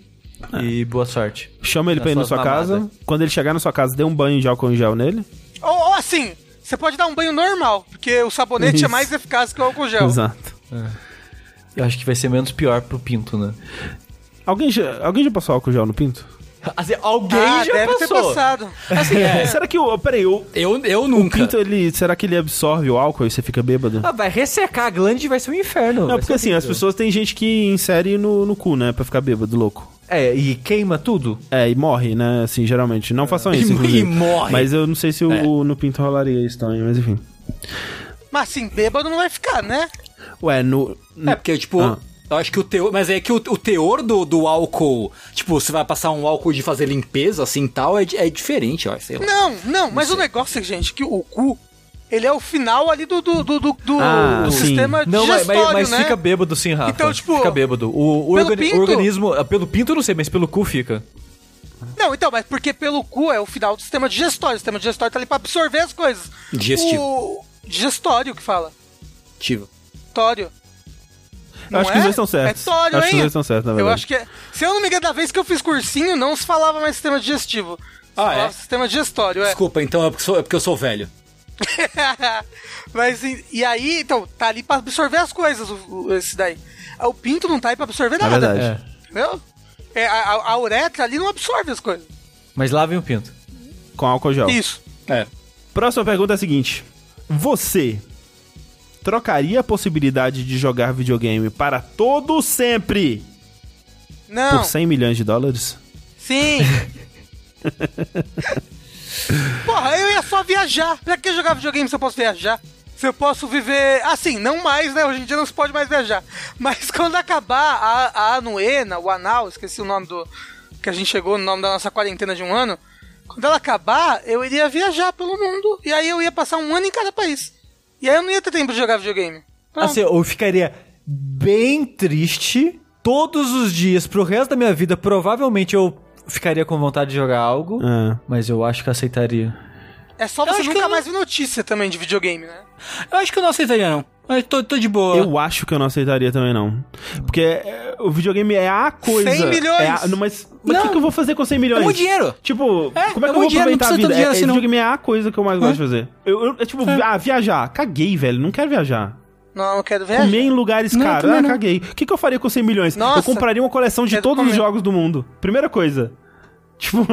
e boa sorte. Chama ele pra ir na sua sua mamada. casa. Quando ele chegar na sua casa, dê um banho de álcool em gel nele. Ou, ou assim, você pode dar um banho normal, porque o sabonete Isso. é mais eficaz que o álcool gel. Exato. Eu acho que vai ser menos pior pro pinto, né? Alguém já, alguém já passou álcool gel no pinto? Assim, alguém Ah, já deve ter passou. passado. Assim, é. Será que o. Peraí, o, Eu, eu o nunca. pinto, ele. Será que ele absorve o álcool e você fica bêbado? Ah, vai ressecar a glande e vai ser um inferno. Não, porque assim, as pessoas tem gente que insere no, no cu, né? Pra ficar bêbado, louco. É, e queima tudo. É, e morre, né? Assim, geralmente. Não façam isso, E inclusive. morre. Mas eu não sei se o, É. o- no pinto rolaria isso também, mas enfim. Mas assim, bêbado não vai ficar, né? Ué, no. É, porque, tipo, Ah. eu acho que o teor. Mas é que o, o teor do, do álcool. Tipo, você vai passar um álcool de fazer limpeza, assim tal, é, é diferente, ó, sei lá. Não, não, mas o negócio é, gente, que o cu, ele é o final ali do, do, do, do, do Ah, sim. sistema Não, mas, digestório, mas, mas né? fica bêbado sim, Rafa. Então, tipo, Fica bêbado. O, o pelo organi- pinto? organismo... ah, Pelo pinto eu não sei, mas pelo cu fica. Não, então, mas porque pelo cu é o final do sistema digestório. O sistema digestório tá ali pra absorver as coisas. Digestivo. O digestório que fala. Ativo. Tório. Eu acho que os dois estão certos. É tório, acho que os hein? dois estão certos, na Eu verdade. acho que é... Se eu não me engano, da vez que eu fiz cursinho, não se falava mais sistema digestivo. Se Ah, falava é? sistema digestório, é. Desculpa, então é porque, sou, é porque eu sou velho. Mas e, e aí, então, tá ali pra absorver as coisas, o, o- esse daí. O pinto não tá aí pra absorver É nada. verdade. É. Entendeu? É, a, a- a uretra ali não absorve as coisas. Mas lavem o pinto. Com álcool gel. Isso. É. Próxima pergunta é a seguinte: Você trocaria a possibilidade de jogar videogame para todo sempre Não. por 100 milhões de dólares? Sim. Porra, eu ia só viajar. Pra que jogar videogame se eu posso viajar? Se eu posso viver. Assim, não mais, né? Hoje em dia não se pode mais viajar. Mas quando acabar a, a anuena, o anal, esqueci o nome do. Que a gente chegou no nome da nossa quarentena de um ano. Quando ela acabar, eu iria viajar pelo mundo. E aí eu ia passar um ano em cada país. E aí eu não ia ter tempo de jogar videogame. Pronto. Assim, eu ficaria bem triste todos os dias pro resto da minha vida. Provavelmente eu ficaria com vontade de jogar algo, É. mas eu acho que aceitaria. é só eu você nunca mais ver notícia também de videogame, né? Eu acho que eu não aceitaria, não. Eu tô, tô de boa. Eu acho que eu não aceitaria também, não. Porque é, o videogame é a coisa. 100 milhões! É a- não, mas mas o Não. que, que eu vou fazer com 100 milhões? É muito dinheiro. Tipo, É, como é é que eu vou dinheiro, não aproveitar a vida? É, dinheiro é, assim, não. videogame é a coisa que eu mais gosto de fazer. Eu, eu- é tipo, ah, viajar. Caguei, velho. Não quero viajar. Não, eu quero viajar. Comer em lugares Não, caros. Ah, não. caguei. O que, que eu faria com 100 milhões? Nossa. eu compraria uma coleção de todos os comer. jogos do mundo. Primeira coisa. Tipo,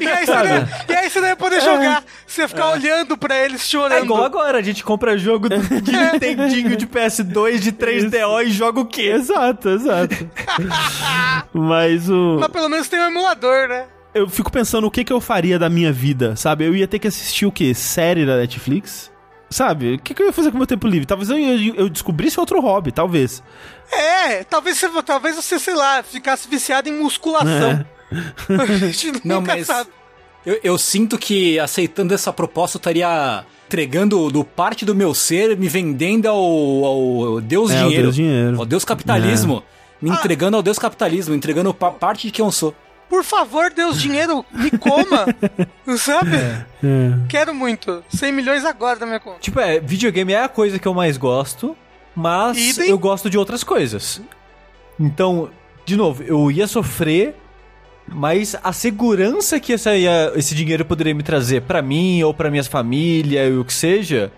E aí, você não, ia- e aí você não ia poder jogar. Você ia ficar olhando pra eles chorando. É igual agora, a gente compra jogo de Nintendinho de PS2, de 3DO e joga o quê? exato, exato. Mas o. Mas pelo menos tem um emulador, né? Eu fico pensando o que, que eu faria da minha vida, sabe? Eu ia ter que assistir o quê? Série da Netflix? Sabe? O que, que eu ia fazer com o meu tempo livre? Talvez eu, eu, eu descobrisse outro hobby, talvez. É, talvez você, talvez você, sei lá, ficasse viciado em musculação. A gente Não, nunca mas- sabe. Eu, eu sinto que aceitando essa proposta eu estaria entregando do parte do meu ser, me vendendo ao, ao Deus É, ao dinheiro. Deus dinheiro. Ao Deus capitalismo. Me entregando ao Deus capitalismo, entregando pa- parte de quem eu sou. Por favor, Deus, dinheiro, me coma. Sabe? É. Quero muito. 100 milhões agora da minha conta. Tipo, é, videogame é a coisa que eu mais gosto, mas Idem. eu gosto de outras coisas. Então, de novo, eu ia sofrer, mas a segurança que essa esse dinheiro poderia me trazer pra mim ou pra minha família, ou o que seja,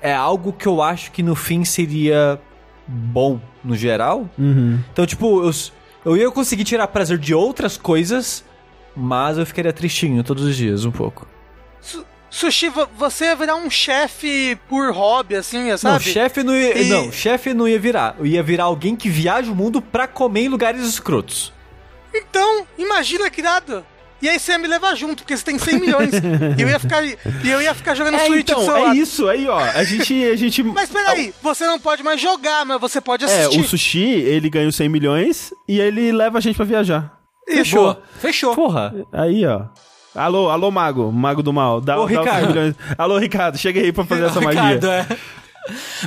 é algo que eu acho que no fim seria bom no geral. Uhum. Então, tipo, eu, eu ia conseguir tirar prazer de outras coisas, mas eu ficaria tristinho todos os dias um pouco. Su- Sushi, vo- você ia virar um chefe por hobby, assim, Não, sabe? chefe não ia. E- Não, chefe não ia virar. Eu ia virar alguém que viaja o mundo pra comer em lugares escrotos. Então, imagina que irado. E aí você ia me levar junto, porque você tem 100 milhões. e eu ia ficar, e eu ia ficar jogando É, Switch do seu então, é isso aí, ó. A gente. A gente Mas peraí, você não pode mais jogar, mas você pode É, assistir. o sushi, ele ganha os 100 milhões e ele leva a gente pra viajar. Boa. Fechou. Porra. Aí, ó. Alô, alô, mago, mago do mal. Dá, Ô, dá os 100 Ricardo. milhões. Alô, Ricardo, chega aí pra fazer essa Ricardo, magia. é.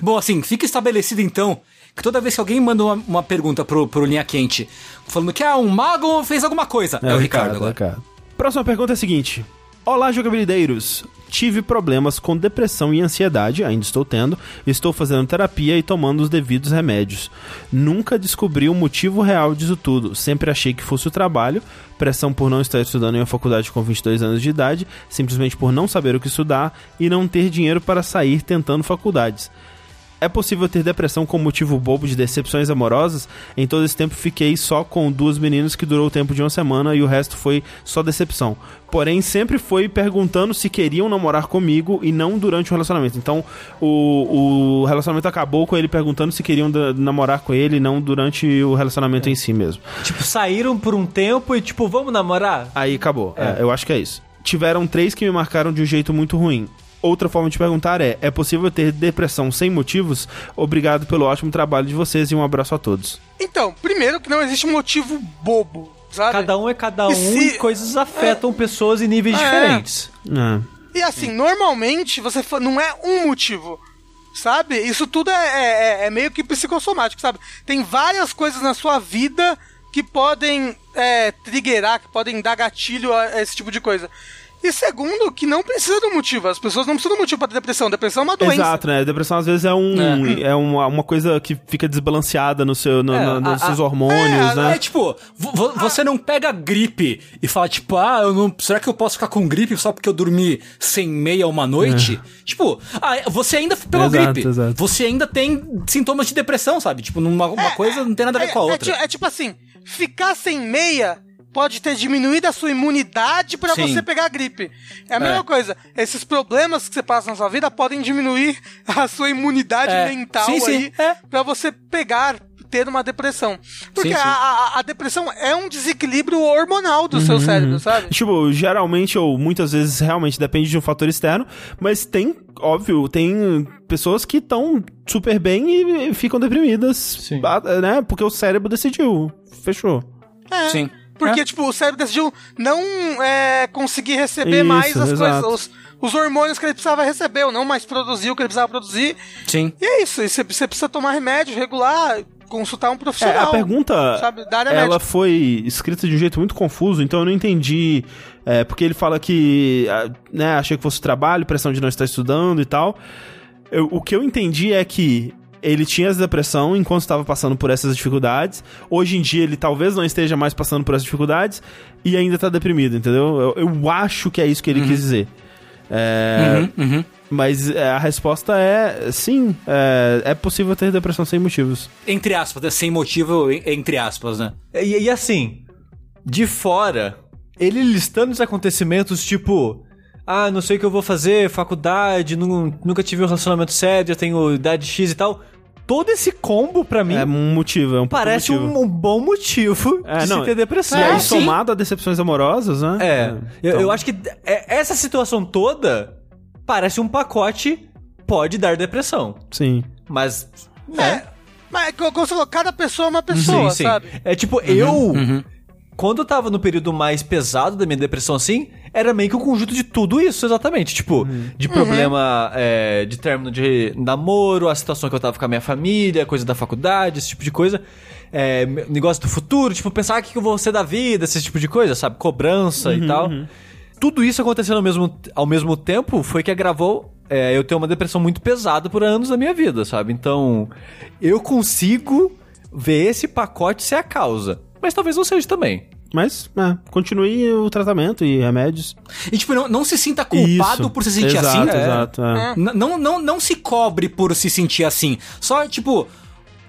Bom, assim, fica estabelecido então que toda vez que alguém manda uma, uma pergunta pro, pro Linha Quente falando que ah, um mago fez alguma coisa, é, o Ricardo, agora. Ricardo. Próxima pergunta é a seguinte. Olá, jogabilideiros. Tive problemas com depressão e ansiedade, ainda estou tendo. Estou fazendo terapia e tomando os devidos remédios. Nunca descobri o motivo real disso tudo. Sempre achei que fosse o trabalho, pressão por não estar estudando em uma faculdade com 22 anos de idade, simplesmente por não saber o que estudar e não ter dinheiro para sair tentando faculdades. É possível ter depressão com motivo bobo de decepções amorosas? Em todo esse tempo fiquei só com duas meninas que durou o tempo de uma semana e o resto foi só decepção. Porém, sempre foi perguntando se queriam namorar comigo e não durante o relacionamento. Então, o, o relacionamento acabou com ele perguntando se queriam namorar com ele e não durante o relacionamento em si mesmo. Tipo, saíram por um tempo e, tipo, vamos namorar? Aí acabou. É, eu acho que é isso. Tiveram três que me marcaram de um jeito muito ruim. Outra forma de perguntar é: é possível ter depressão sem motivos? Obrigado pelo ótimo trabalho de vocês e um abraço a todos. Então, primeiro que não existe um motivo bobo, sabe? Cada um é cada um E se- e coisas afetam pessoas em níveis É. diferentes. É. E assim, normalmente você fa- não é um motivo. Sabe? Isso tudo é, é- é meio que psicossomático, sabe? Tem várias coisas na sua vida que podem é, triggerar, que podem dar gatilho a esse tipo de coisa. E segundo, que não precisa de um motivo. As pessoas não precisam de um motivo pra ter depressão. Depressão é uma doença. Exato, né? Depressão às vezes é um é, uma, uma coisa que fica desbalanceada no seu, no, É, no- nos a- seus hormônios, é, né? É tipo, vo- vo- você não pega gripe e fala, tipo, ah, eu não, será que eu posso ficar com gripe só porque eu dormi sem meia uma noite? Tipo, ah, você ainda pegou Exato, gripe. exato. Você ainda tem sintomas de depressão, sabe? Tipo, numa, uma coisa não tem nada a ver É- com a é outra. É, tipo assim, ficar sem meia pode ter diminuído a sua imunidade pra Sim. você pegar a gripe. É a mesma coisa. Esses problemas que você passa na sua vida podem diminuir a sua imunidade É. mental Sim, aí É. pra você pegar ter uma depressão. Porque Sim, sim. A, a- a depressão é um desequilíbrio hormonal do Uhum. seu cérebro, sabe? Tipo, geralmente ou muitas vezes realmente depende de um fator externo, mas tem, óbvio, tem pessoas que estão super bem e ficam deprimidas, Sim. né? Porque o cérebro decidiu. Fechou. É. Sim. Porque, tipo, o cérebro decidiu não é, conseguir receber Isso, mais as exato. coisas, os, os hormônios que ele precisava receber, ou não mais produzir o que ele precisava produzir. Sim. E é isso, e você você precisa tomar remédio regular, consultar um É, profissional. a pergunta, sabe, ela médica. foi escrita de um jeito muito confuso, então eu não entendi. É, porque ele fala que, né, achei que fosse trabalho, pressão de não estar estudando e tal. Eu- o que eu entendi é que ele tinha essa depressão enquanto estava passando por essas dificuldades. Hoje em dia ele talvez não esteja mais passando por essas dificuldades e ainda tá deprimido, entendeu? Eu, eu acho que é isso que ele quis dizer. É, Uhum, uhum. Mas é, a resposta é sim, é, é possível ter depressão sem motivos. Entre aspas, né? sem motivo, en- entre aspas, né? E, e assim, de fora, ele listando os acontecimentos, tipo, ah, não sei o que eu vou fazer, faculdade, nu- nunca tive um relacionamento sério, já tenho idade X e tal. Todo esse combo, pra mim, É um motivo, é um parece motivo. um, bom motivo É, de não, se ter depressão. E aí, sim. somado a decepções amorosas, né? É, eu, Então, eu acho que é- essa situação toda parece um pacote pode dar depressão. Sim. Mas. É, né? mas como você falou, cada pessoa é uma pessoa, sim, sim. sabe? É tipo, eu. Quando eu tava no período mais pesado da minha depressão, assim, era meio que um conjunto de tudo isso, exatamente. Tipo, de problema é, de término de namoro, a situação que eu tava com a minha família, coisa da faculdade, esse tipo de coisa. é, negócio do futuro, tipo, pensar o que eu vou ser da vida, esse tipo de coisa, sabe? Cobrança e tal. Tudo isso acontecendo ao mesmo, ao mesmo tempo foi que agravou é, eu tenho uma depressão muito pesada por anos da minha vida, sabe? Então, eu consigo ver esse pacote ser a causa. Mas talvez não seja também. Mas, é, continue o tratamento e remédios. E, tipo, não, não se sinta culpado Isso. por se sentir exato, assim. Exato, é. N- Não, não, não se cobre por se sentir assim. Só, tipo,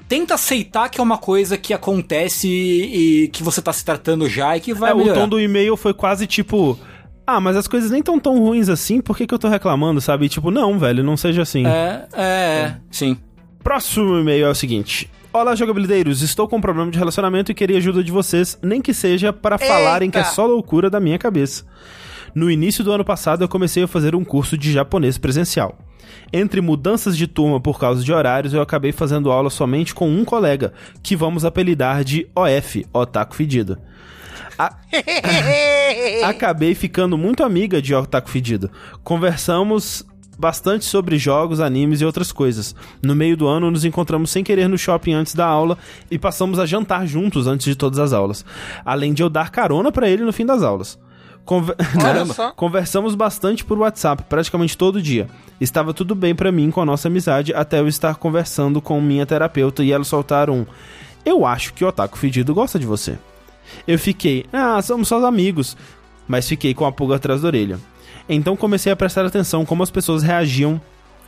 tenta aceitar que é uma coisa que acontece e, que você tá se tratando já e que vai É, o melhorar. tom do e-mail foi quase tipo... Ah, mas as coisas nem tão tão ruins assim, por que, que eu tô reclamando, sabe? E, tipo, não, velho, não seja assim. É, é, é, sim. Próximo e-mail é o seguinte. Olá, jogabilideiros. Estou com um problema de relacionamento e queria ajuda de vocês, nem que seja para falarem que é só loucura da minha cabeça. No início do ano passado, eu comecei a fazer um curso de japonês presencial. Entre mudanças de turma por causa de horários, eu acabei fazendo aula somente com um colega, que vamos apelidar de OF, Otaku Fedido. A- Acabei ficando muito amiga de Otaku Fedido. Conversamos bastante sobre jogos, animes e outras coisas. No meio do ano, nos encontramos sem querer no shopping antes da aula e passamos a jantar juntos antes de todas as aulas. Além de eu dar carona pra ele no fim das aulas. Conver-. Conversamos bastante por WhatsApp, praticamente todo dia. Estava tudo bem pra mim com a nossa amizade até eu estar conversando com minha terapeuta e ela soltar um: Eu acho que o Otaku Fedido gosta de você. Eu fiquei, ah, somos só amigos. Mas fiquei com a pulga atrás da orelha. Então comecei a prestar atenção como as pessoas reagiam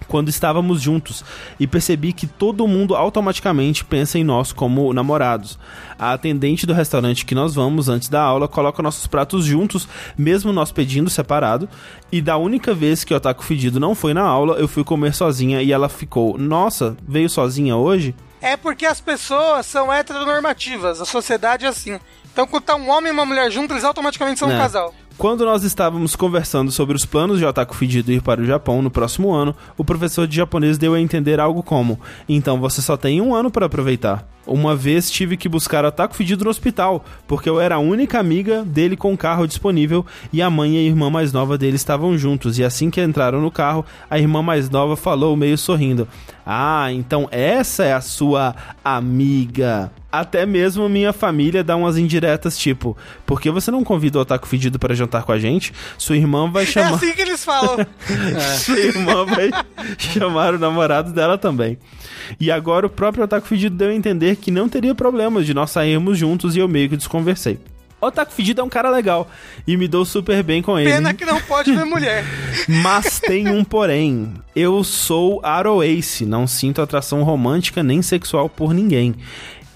quando estávamos juntos e percebi que todo mundo automaticamente pensa em nós como namorados. A atendente do restaurante que nós vamos antes da aula coloca nossos pratos juntos, mesmo nós pedindo separado. E da única vez que o Otaku Fedido não foi na aula, eu fui comer sozinha e ela ficou: Nossa, veio sozinha hoje? É porque as pessoas são heteronormativas, a sociedade é assim. Então, quando tá um homem e uma mulher juntos, eles automaticamente são um É. casal. Quando nós estávamos conversando sobre os planos de Otaku Fedido ir para o Japão no próximo ano, o professor de japonês deu a entender algo como: Então você só tem um ano para aproveitar. Uma vez tive que buscar Otaku Fedido no hospital, porque eu era a única amiga dele com carro disponível e a mãe e a irmã mais nova dele estavam juntos. E assim que entraram no carro, a irmã mais nova falou meio sorrindo: Ah, então essa é a sua amiga. Até mesmo minha família dá umas indiretas, tipo, por que você não convida o Otaku Fedido para jantar com a gente? Sua irmã vai É chamar. assim que eles falam. Sua irmã vai chamar o namorado dela também. E agora o próprio Otaku Fedido deu a entender que não teria problemas de nós sairmos juntos e eu meio que desconversei. O Otaku Fedido é um cara legal e me dou super bem com ele. Pena que não pode ver mulher. Mas tem um porém. Eu sou Aroace, não sinto atração romântica nem sexual por ninguém.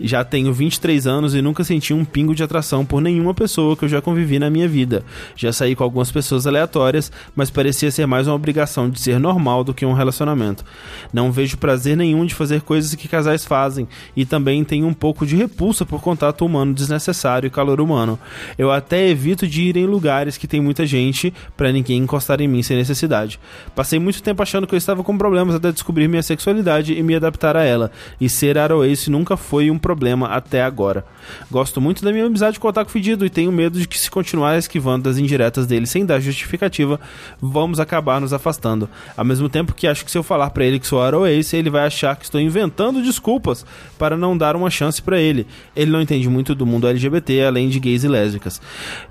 Já tenho 23 anos e nunca senti um pingo de atração por nenhuma pessoa que eu já convivi na minha vida. Já saí com algumas pessoas aleatórias, mas parecia ser mais uma obrigação de ser normal do que um relacionamento. Não vejo prazer nenhum de fazer coisas que casais fazem e também tenho um pouco de repulsa por contato humano desnecessário e calor humano. Eu até evito de ir em lugares que tem muita gente pra ninguém encostar em mim sem necessidade. Passei muito tempo achando que eu estava com problemas até descobrir minha sexualidade e me adaptar a ela. E ser Aroace nunca foi um problema até agora. Gosto muito da minha amizade com o Otaku Fedido e tenho medo de que se continuar esquivando das indiretas dele sem dar justificativa, vamos acabar nos afastando. Ao mesmo tempo que acho que se eu falar pra ele que sou Aroace, ele vai achar que estou inventando desculpas para não dar uma chance pra ele. Ele não entende muito do mundo LGBT, além de gays e lésbicas.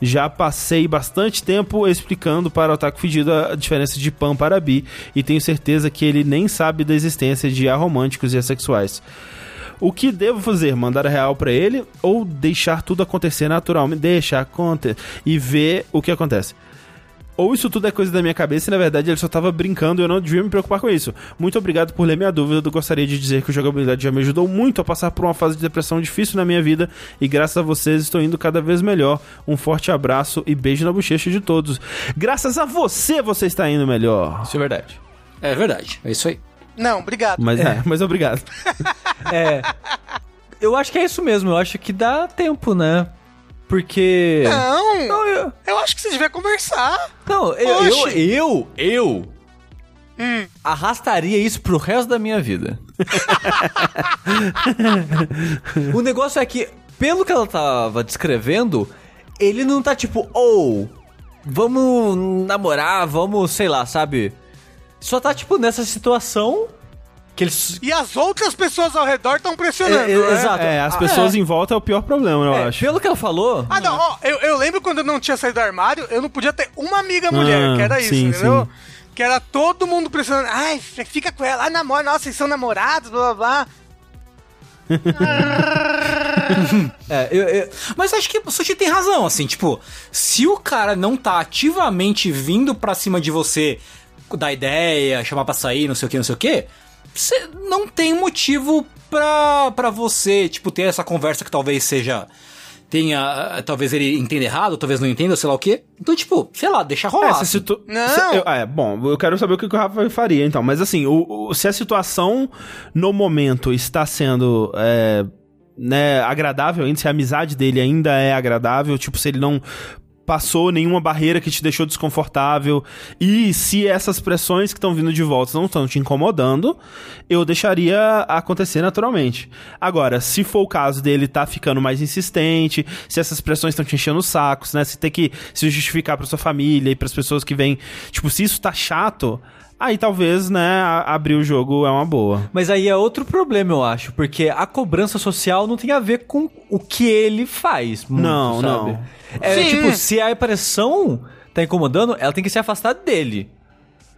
Já passei bastante tempo explicando para o Otaku Fedido a diferença de pan para bi e tenho certeza que ele nem sabe da existência de aromânticos e assexuais. O que devo fazer? Mandar a real pra ele ou deixar tudo acontecer naturalmente? Deixar acontecer e ver o que acontece. Ou isso tudo é coisa da minha cabeça e na verdade ele só tava brincando e eu não devia me preocupar com isso. Muito obrigado por ler minha dúvida. Eu gostaria de dizer que o jogabilidade já me ajudou muito a passar por uma fase de depressão difícil na minha vida e graças a vocês estou indo cada vez melhor. Um forte abraço e beijo na bochecha de todos. Graças a você você está indo melhor. Isso é verdade. É verdade. É isso aí. Não, obrigado. Mas é, mas obrigado. É. Eu acho que é isso mesmo. Eu acho que dá tempo, né? Porque. Não, Não, eu. eu acho que você devia conversar. Não, eu. Eu. Eu. eu Hum. arrastaria isso pro resto da minha vida. o negócio é que, pelo que ela tava descrevendo, ele não tá tipo, ou. vamos namorar, vamos, sei lá, sabe? Só tá tipo nessa situação Que eles. E as outras pessoas ao redor estão pressionando, É, é, né? exato. É, as Ah, pessoas é. em volta é o pior problema, eu É, acho. pelo que ela falou. Ah, não, ó, eu, eu lembro quando eu não tinha saído do armário, eu não podia ter uma amiga mulher, Ah, que era isso, sim, entendeu? sim. Que era todo mundo pressionando. Ai, fica com ela, ah, namora, nossa, eles são namorados, blá blá blá. É, eu, eu- Mas acho que o Sushi tem razão, assim, tipo, se o cara não tá ativamente vindo pra cima de você, dar ideia, chamar pra sair, não sei o que, não sei o que, você não tem motivo pra, pra você, tipo, ter essa conversa que talvez seja. Tenha. Talvez ele entenda errado, talvez não entenda, sei lá o quê. Então, tipo, sei lá, deixa rolar. É, se assim. situ... Não. se- eu- é, bom, eu quero saber o que que o Rafa faria, então. Mas assim, o, o- se a situação no momento está sendo é, né, agradável ainda, se a amizade dele ainda é agradável, tipo, se ele não passou nenhuma barreira que te deixou desconfortável e se essas pressões que estão vindo de volta não estão te incomodando, eu deixaria acontecer naturalmente. Agora, se for o caso dele tá ficando mais insistente, se essas pressões estão te enchendo os sacos, né, se tem que se justificar pra sua família e pras pessoas que vêm, tipo, se isso tá chato, aí talvez, né, abrir o jogo é uma boa. Mas aí é outro problema, eu acho, porque a cobrança social não tem a ver com o que ele faz. muito, Não, sabe? não. É Sim. tipo, se a pressão tá incomodando, ela tem que se afastar dele.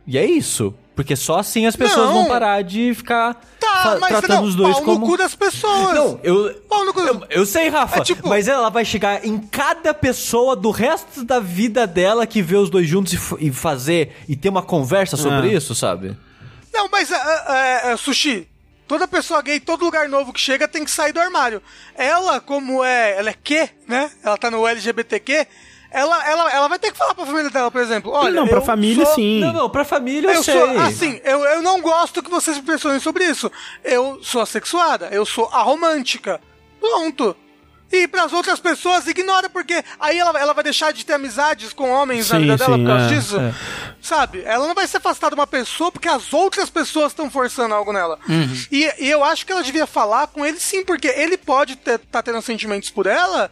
E é isso. Porque só assim as pessoas Não. vão parar de ficar Tá, fa- mas tratando não, os dois pau como. no cu das pessoas. Não, eu, Pau no cu das... eu, eu sei, Rafa, É tipo- mas ela vai chegar em cada pessoa do resto da vida dela que vê os dois juntos e, f- e fazer e ter uma conversa sobre É. isso, sabe? Não, mas, é, é, é, Sushi, toda pessoa gay, todo lugar novo que chega tem que sair do armário. Ela, como é, ela é Q, né? Ela tá no LGBTQ, ela, ela, ela vai ter que falar pra família dela, por exemplo. Olha, não, pra eu família sou- sim. Não, não, pra família eu, Eu sei. sou, assim, eu, eu não gosto que vocês me pressionem sobre isso. Eu sou assexuada, eu sou aromântica. Pronto. E pras outras pessoas, ignora, porque aí ela, ela vai deixar de ter amizades com homens na Sim, vida dela sim, por causa é, disso. é. Sabe? Ela não vai se afastar de uma pessoa porque as outras pessoas estão forçando algo nela. E, e eu acho que ela devia falar com ele sim, porque ele pode estar tá tendo sentimentos por ela.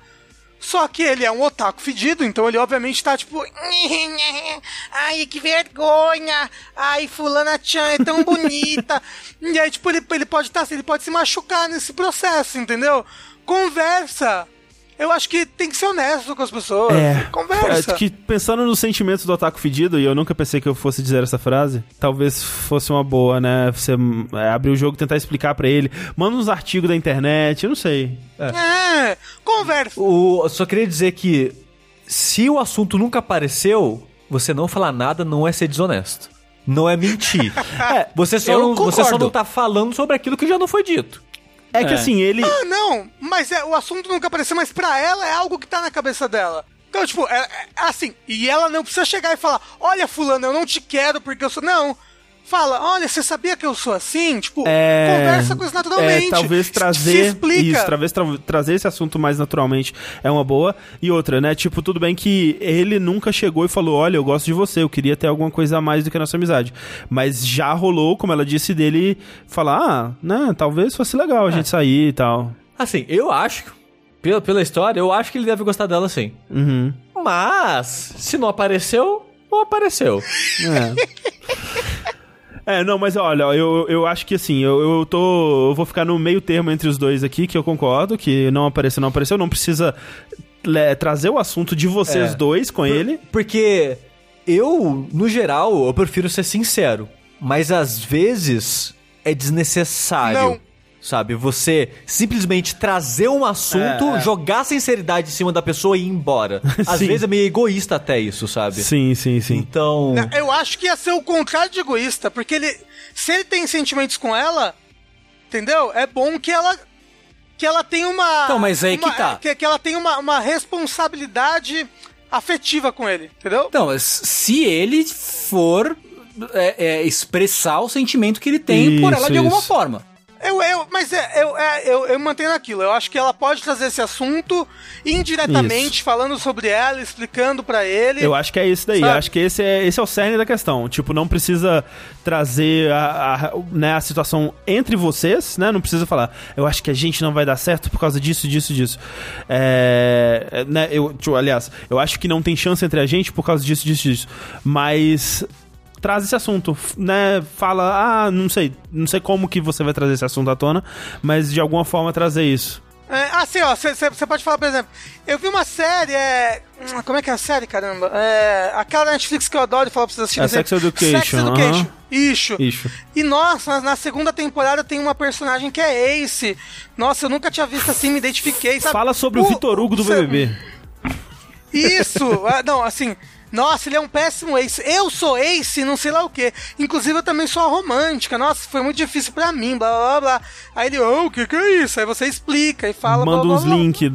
Só que ele é um otaku fedido, então ele obviamente tá tipo. Ai, que vergonha! Ai, fulana Chan é tão bonita! e aí, tipo, ele, ele pode tá, ele pode se machucar nesse processo, entendeu? Conversa! Eu acho que tem que ser honesto com as pessoas. É. Conversa. É que pensando nos sentimentos do otaku fedido, e eu nunca pensei que eu fosse dizer essa frase, talvez fosse uma boa, né? Você é, abrir o jogo, tentar explicar pra ele. Manda uns artigos da internet, eu não sei. É, conversa. O, eu só queria dizer que se o assunto nunca apareceu, você não falar nada não é ser desonesto. Não é mentir. é, você só, eu não, você só não tá falando sobre aquilo que já não foi dito. É, que assim, ele. Ah, não, mas é, o assunto nunca apareceu, mas pra ela é algo que tá na cabeça dela. Então, tipo, é, é assim, e ela não precisa chegar e falar, olha, fulano, eu não te quero porque eu sou. Não. Fala, olha, você sabia que eu sou assim? Tipo, É, conversa com isso naturalmente. É, talvez Se trazer explica. isso, talvez tra- trazer esse assunto mais naturalmente é uma boa. E outra, né? Tipo, tudo bem que ele nunca chegou e falou: "Olha, eu gosto de você, eu queria ter alguma coisa a mais do que a nossa amizade". Mas já rolou, como ela disse dele, falar: "Ah, né, talvez fosse legal a gente sair e tal". Assim, eu acho, pela, pela história, eu acho que ele deve gostar dela sim. Uhum. Mas, se não apareceu, não apareceu. É. É, não, mas olha, eu, eu acho que assim, eu, eu tô. Eu vou ficar no meio termo entre os dois aqui, que eu concordo, que não apareceu, não apareceu, não precisa le- trazer o assunto de vocês É. dois com ele. Porque eu, no geral, eu prefiro ser sincero. Mas às vezes é desnecessário. Não. Sabe? Você simplesmente trazer um assunto, É, é. jogar sinceridade em cima da pessoa e ir embora. Às Sim. vezes é meio egoísta até isso, sabe? Sim, sim, sim. Então. Eu acho que ia ser o contrário de egoísta, porque ele. Se ele tem sentimentos com ela, entendeu? É bom que ela. Que ela tenha uma. Então, mas aí que uma- tá. Que, que ela tenha uma, uma responsabilidade afetiva com ele, entendeu? Então, se ele for é, é, expressar o sentimento que ele tem por Isso, ela de alguma isso. forma. Eu, eu, mas é, eu, é, eu, eu mantenho aquilo. Eu acho que ela pode trazer esse assunto indiretamente, falando sobre ela, explicando pra ele. Eu acho que é isso daí. Sabe? Eu acho que esse é, esse é o cerne da questão. Tipo, não precisa trazer a, a, né, a situação entre vocês, né? Não precisa falar, eu acho que a gente não vai dar certo por causa disso, disso, disso. É, né, eu, tipo, aliás, eu acho que não tem chance entre a gente por causa disso, disso, disso. Mas traz esse assunto, né? Fala, ah, não sei, não sei como que você vai trazer esse assunto à tona, mas de alguma forma trazer isso. É, assim, ó, você pode falar, por exemplo, eu vi uma série, é. Como é que é a série, caramba? É. Aquela Netflix que eu adoro falar pra vocês assistirem. É Sex. Education, Sex Education. aham. Ixo. Isso. E nossa, na segunda temporada tem uma personagem que é Ace. Nossa, eu nunca tinha visto assim, me identifiquei, sabe? Fala sobre o, Vitor Hugo do cê- BBB. Isso! Ah, não, assim. Nossa, ele é um péssimo ace. Eu sou ace, não sei lá o quê. Inclusive, eu também sou a romântica. Nossa, foi muito difícil pra mim, blá blá blá. Aí ele, oh, o que que é isso? Aí você explica e fala. Manda blá, blá, uns links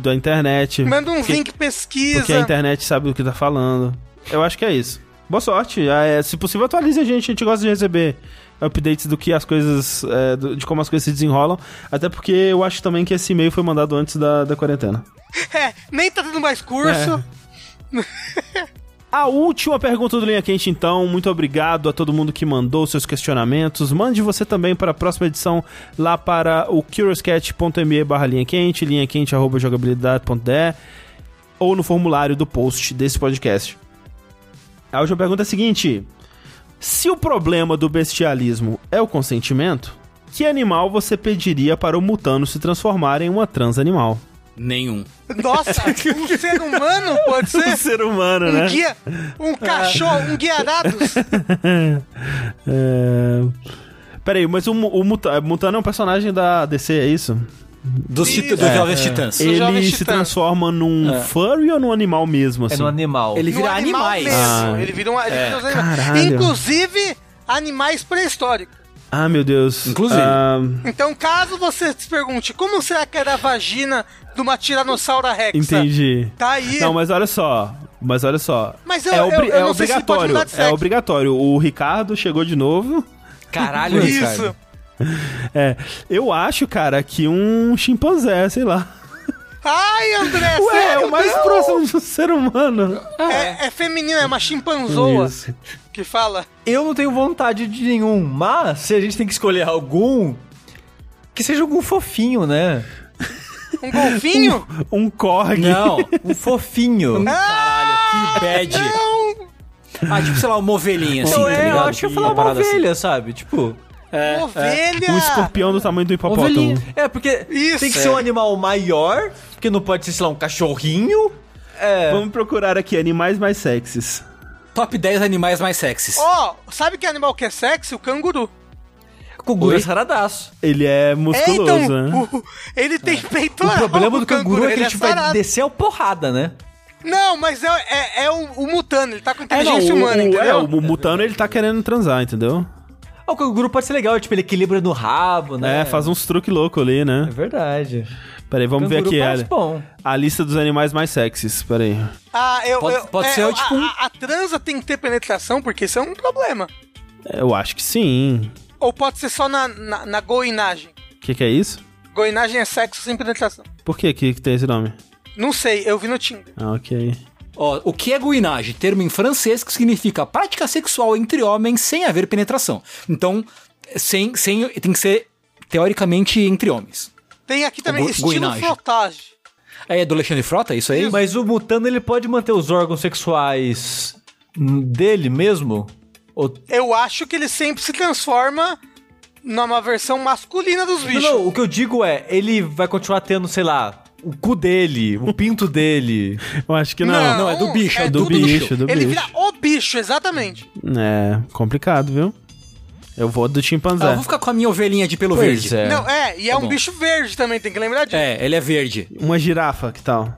da internet. Manda uns Porque- link pesquisa. Porque a internet sabe do que tá falando. Eu acho que é isso. Boa sorte. Ah, é, se possível, atualize a gente. A gente gosta de receber updates do que as coisas. é, do- de como as coisas se desenrolam. Até porque eu acho também que esse e-mail foi mandado antes da, da quarentena. É, nem tá dando mais curso. A última pergunta do Linha Quente, então. Muito obrigado a todo mundo que mandou seus questionamentos. Mande você também para a próxima edição lá para o curiouscat.me barra linha quente, linha ou no formulário do post desse podcast. A última pergunta é a seguinte: Se o problema do bestialismo é o consentimento, que animal você pediria para o mutano se transformar em uma trans animal? Nenhum. Nossa, um ser humano pode ser? ser humano, Um guia, um cachorro, um guiarados. É... Peraí, mas o, o Muta- Mutano é um personagem da DC, é isso? Dos, tit Isso. dos Jovens Titãs. Ele Jovens se Titãs. transforma num É. furry ou num animal mesmo, assim? É no animal. Ele No vira animal animais. mesmo. Ah. Ele vira um, ele vira caralho. Inclusive, animais pré-históricos. Ah, meu Deus. Inclusive. Ah, Então, caso você se pergunte como será que era a vagina de uma Tiranossauro Rex? entendi. Tá aí. Não, mas olha só. Mas olha só. Mas eu- é, eu- obri- eu é não sei se ele pode obrigatório. de É obrigatório. O Ricardo chegou de novo. Caralho, Isso. Ricardo. É. Eu acho, cara, que um chimpanzé, sei lá. Ai, André, Ué, é sério? o mais Não. próximo do ser humano. É, é feminino, é uma chimpanzoa Isso. Que fala. Eu não tenho vontade de nenhum, mas se a gente tem que escolher algum, que seja algum fofinho, né? Um golfinho? Um corgi. Não. Um fofinho. Caralho, que bad. Ah, tipo, sei lá, uma ovelhinha, assim, Então, tá é, eu ligado? acho que eu ia falar uma assim. ovelha, sabe? Tipo. É, é. Ovelha! Um escorpião do tamanho do hipopótamo. Ovelhinha. É, porque Isso. tem que ser um animal maior, porque não pode ser, sei lá, um cachorrinho. É. Vamos procurar aqui animais mais sexys. Top 10 animais mais sexys. Ó, sabe que animal que é sexy? O canguru. Com guru Oi? é saradaço. Ele é É, musculoso, então, né? o- ele tem O peitoral. problema do canguru é que ele ele tipo, vai descer a porrada, né? Não, mas é, é, é o, o mutano, ele tá com É, não, inteligência o, humana, o- entendeu? é, o mutano ele tá querendo transar, entendeu? Ah, o canguru pode ser legal, tipo, ele equilibra no rabo, né? É, faz uns truques loucos ali, É né? verdade. Peraí, vamos ver Canguru aqui parece a, bom. a lista dos animais mais sexys. Peraí. Ah, eu, Pode- eu- pode é, ser, eu- tipo, a, a, a transa tem que ter penetração, porque isso é um problema. Eu acho que sim. Ou pode ser só na, na, na goinagem. O que, que é isso? Goinagem é sexo sem penetração. Por que, que que tem esse nome? Não sei, eu vi no Tinder. Ah, ok. Ó, o que é guinagem? Termo em francês que significa prática sexual entre homens sem haver penetração. Então, sem, sem, tem que ser, teoricamente, entre homens. Tem aqui também estilo goinagem. flotagem. É do Alexandre Frota, é isso aí? Mas o mutano, ele pode manter os órgãos sexuais dele mesmo? Ou... Eu acho que ele sempre se transforma numa versão masculina dos Não, bichos. não, o que eu digo é, ele vai continuar tendo, sei lá, o cu dele, o pinto dele. Eu acho que não. não, é do bicho, é do tudo bicho, do Ele bicho. vira o bicho, exatamente. É, complicado, viu? Eu vou do Ah, eu chimpanzé. vou ficar com a minha ovelhinha de pelo Pois verde. é. Não, é, e é Tá um bom. bicho verde também, tem que lembrar disso. É, ele é verde. Uma girafa, que tal?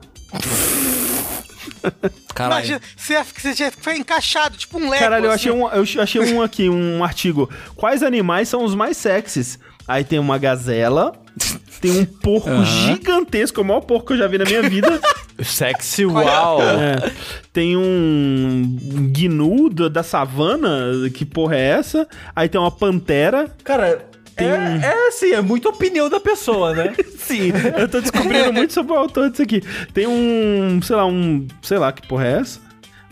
Caralho. Imagina, você, você já foi encaixado, tipo um Lego. Caralho, eu assim. achei, um, eu achei um aqui, um artigo. Quais animais são os mais sexys? Aí tem uma gazela, tem um porco gigantesco, é o maior porco que eu já vi na minha vida. Sexy, uau! É, tem um gnu da, da savana, que porra é essa? Aí tem uma pantera. Cara, Tem é, um- é assim, é muita opinião da pessoa, né? Sim, eu tô descobrindo muito sobre o autor disso aqui. Tem um, sei lá, um, sei lá que porra é essa?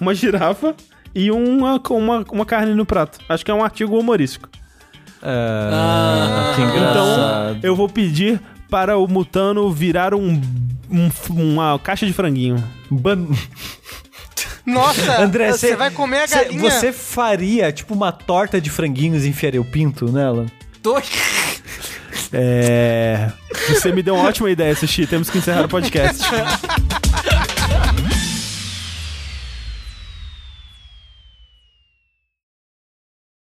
Uma girafa e uma, uma, uma carne no prato. Acho que é um artigo humorístico. Ah, que Então, eu vou pedir para o Mutano virar um, um- uma caixa de franguinho. Ban- Nossa, André, você cê- vai comer a cê- galinha. Você faria, tipo, uma torta de franguinhos e enfiaria o pinto nela? Tô... É. Você me deu uma ótima ideia, Sushi. Temos que encerrar o podcast.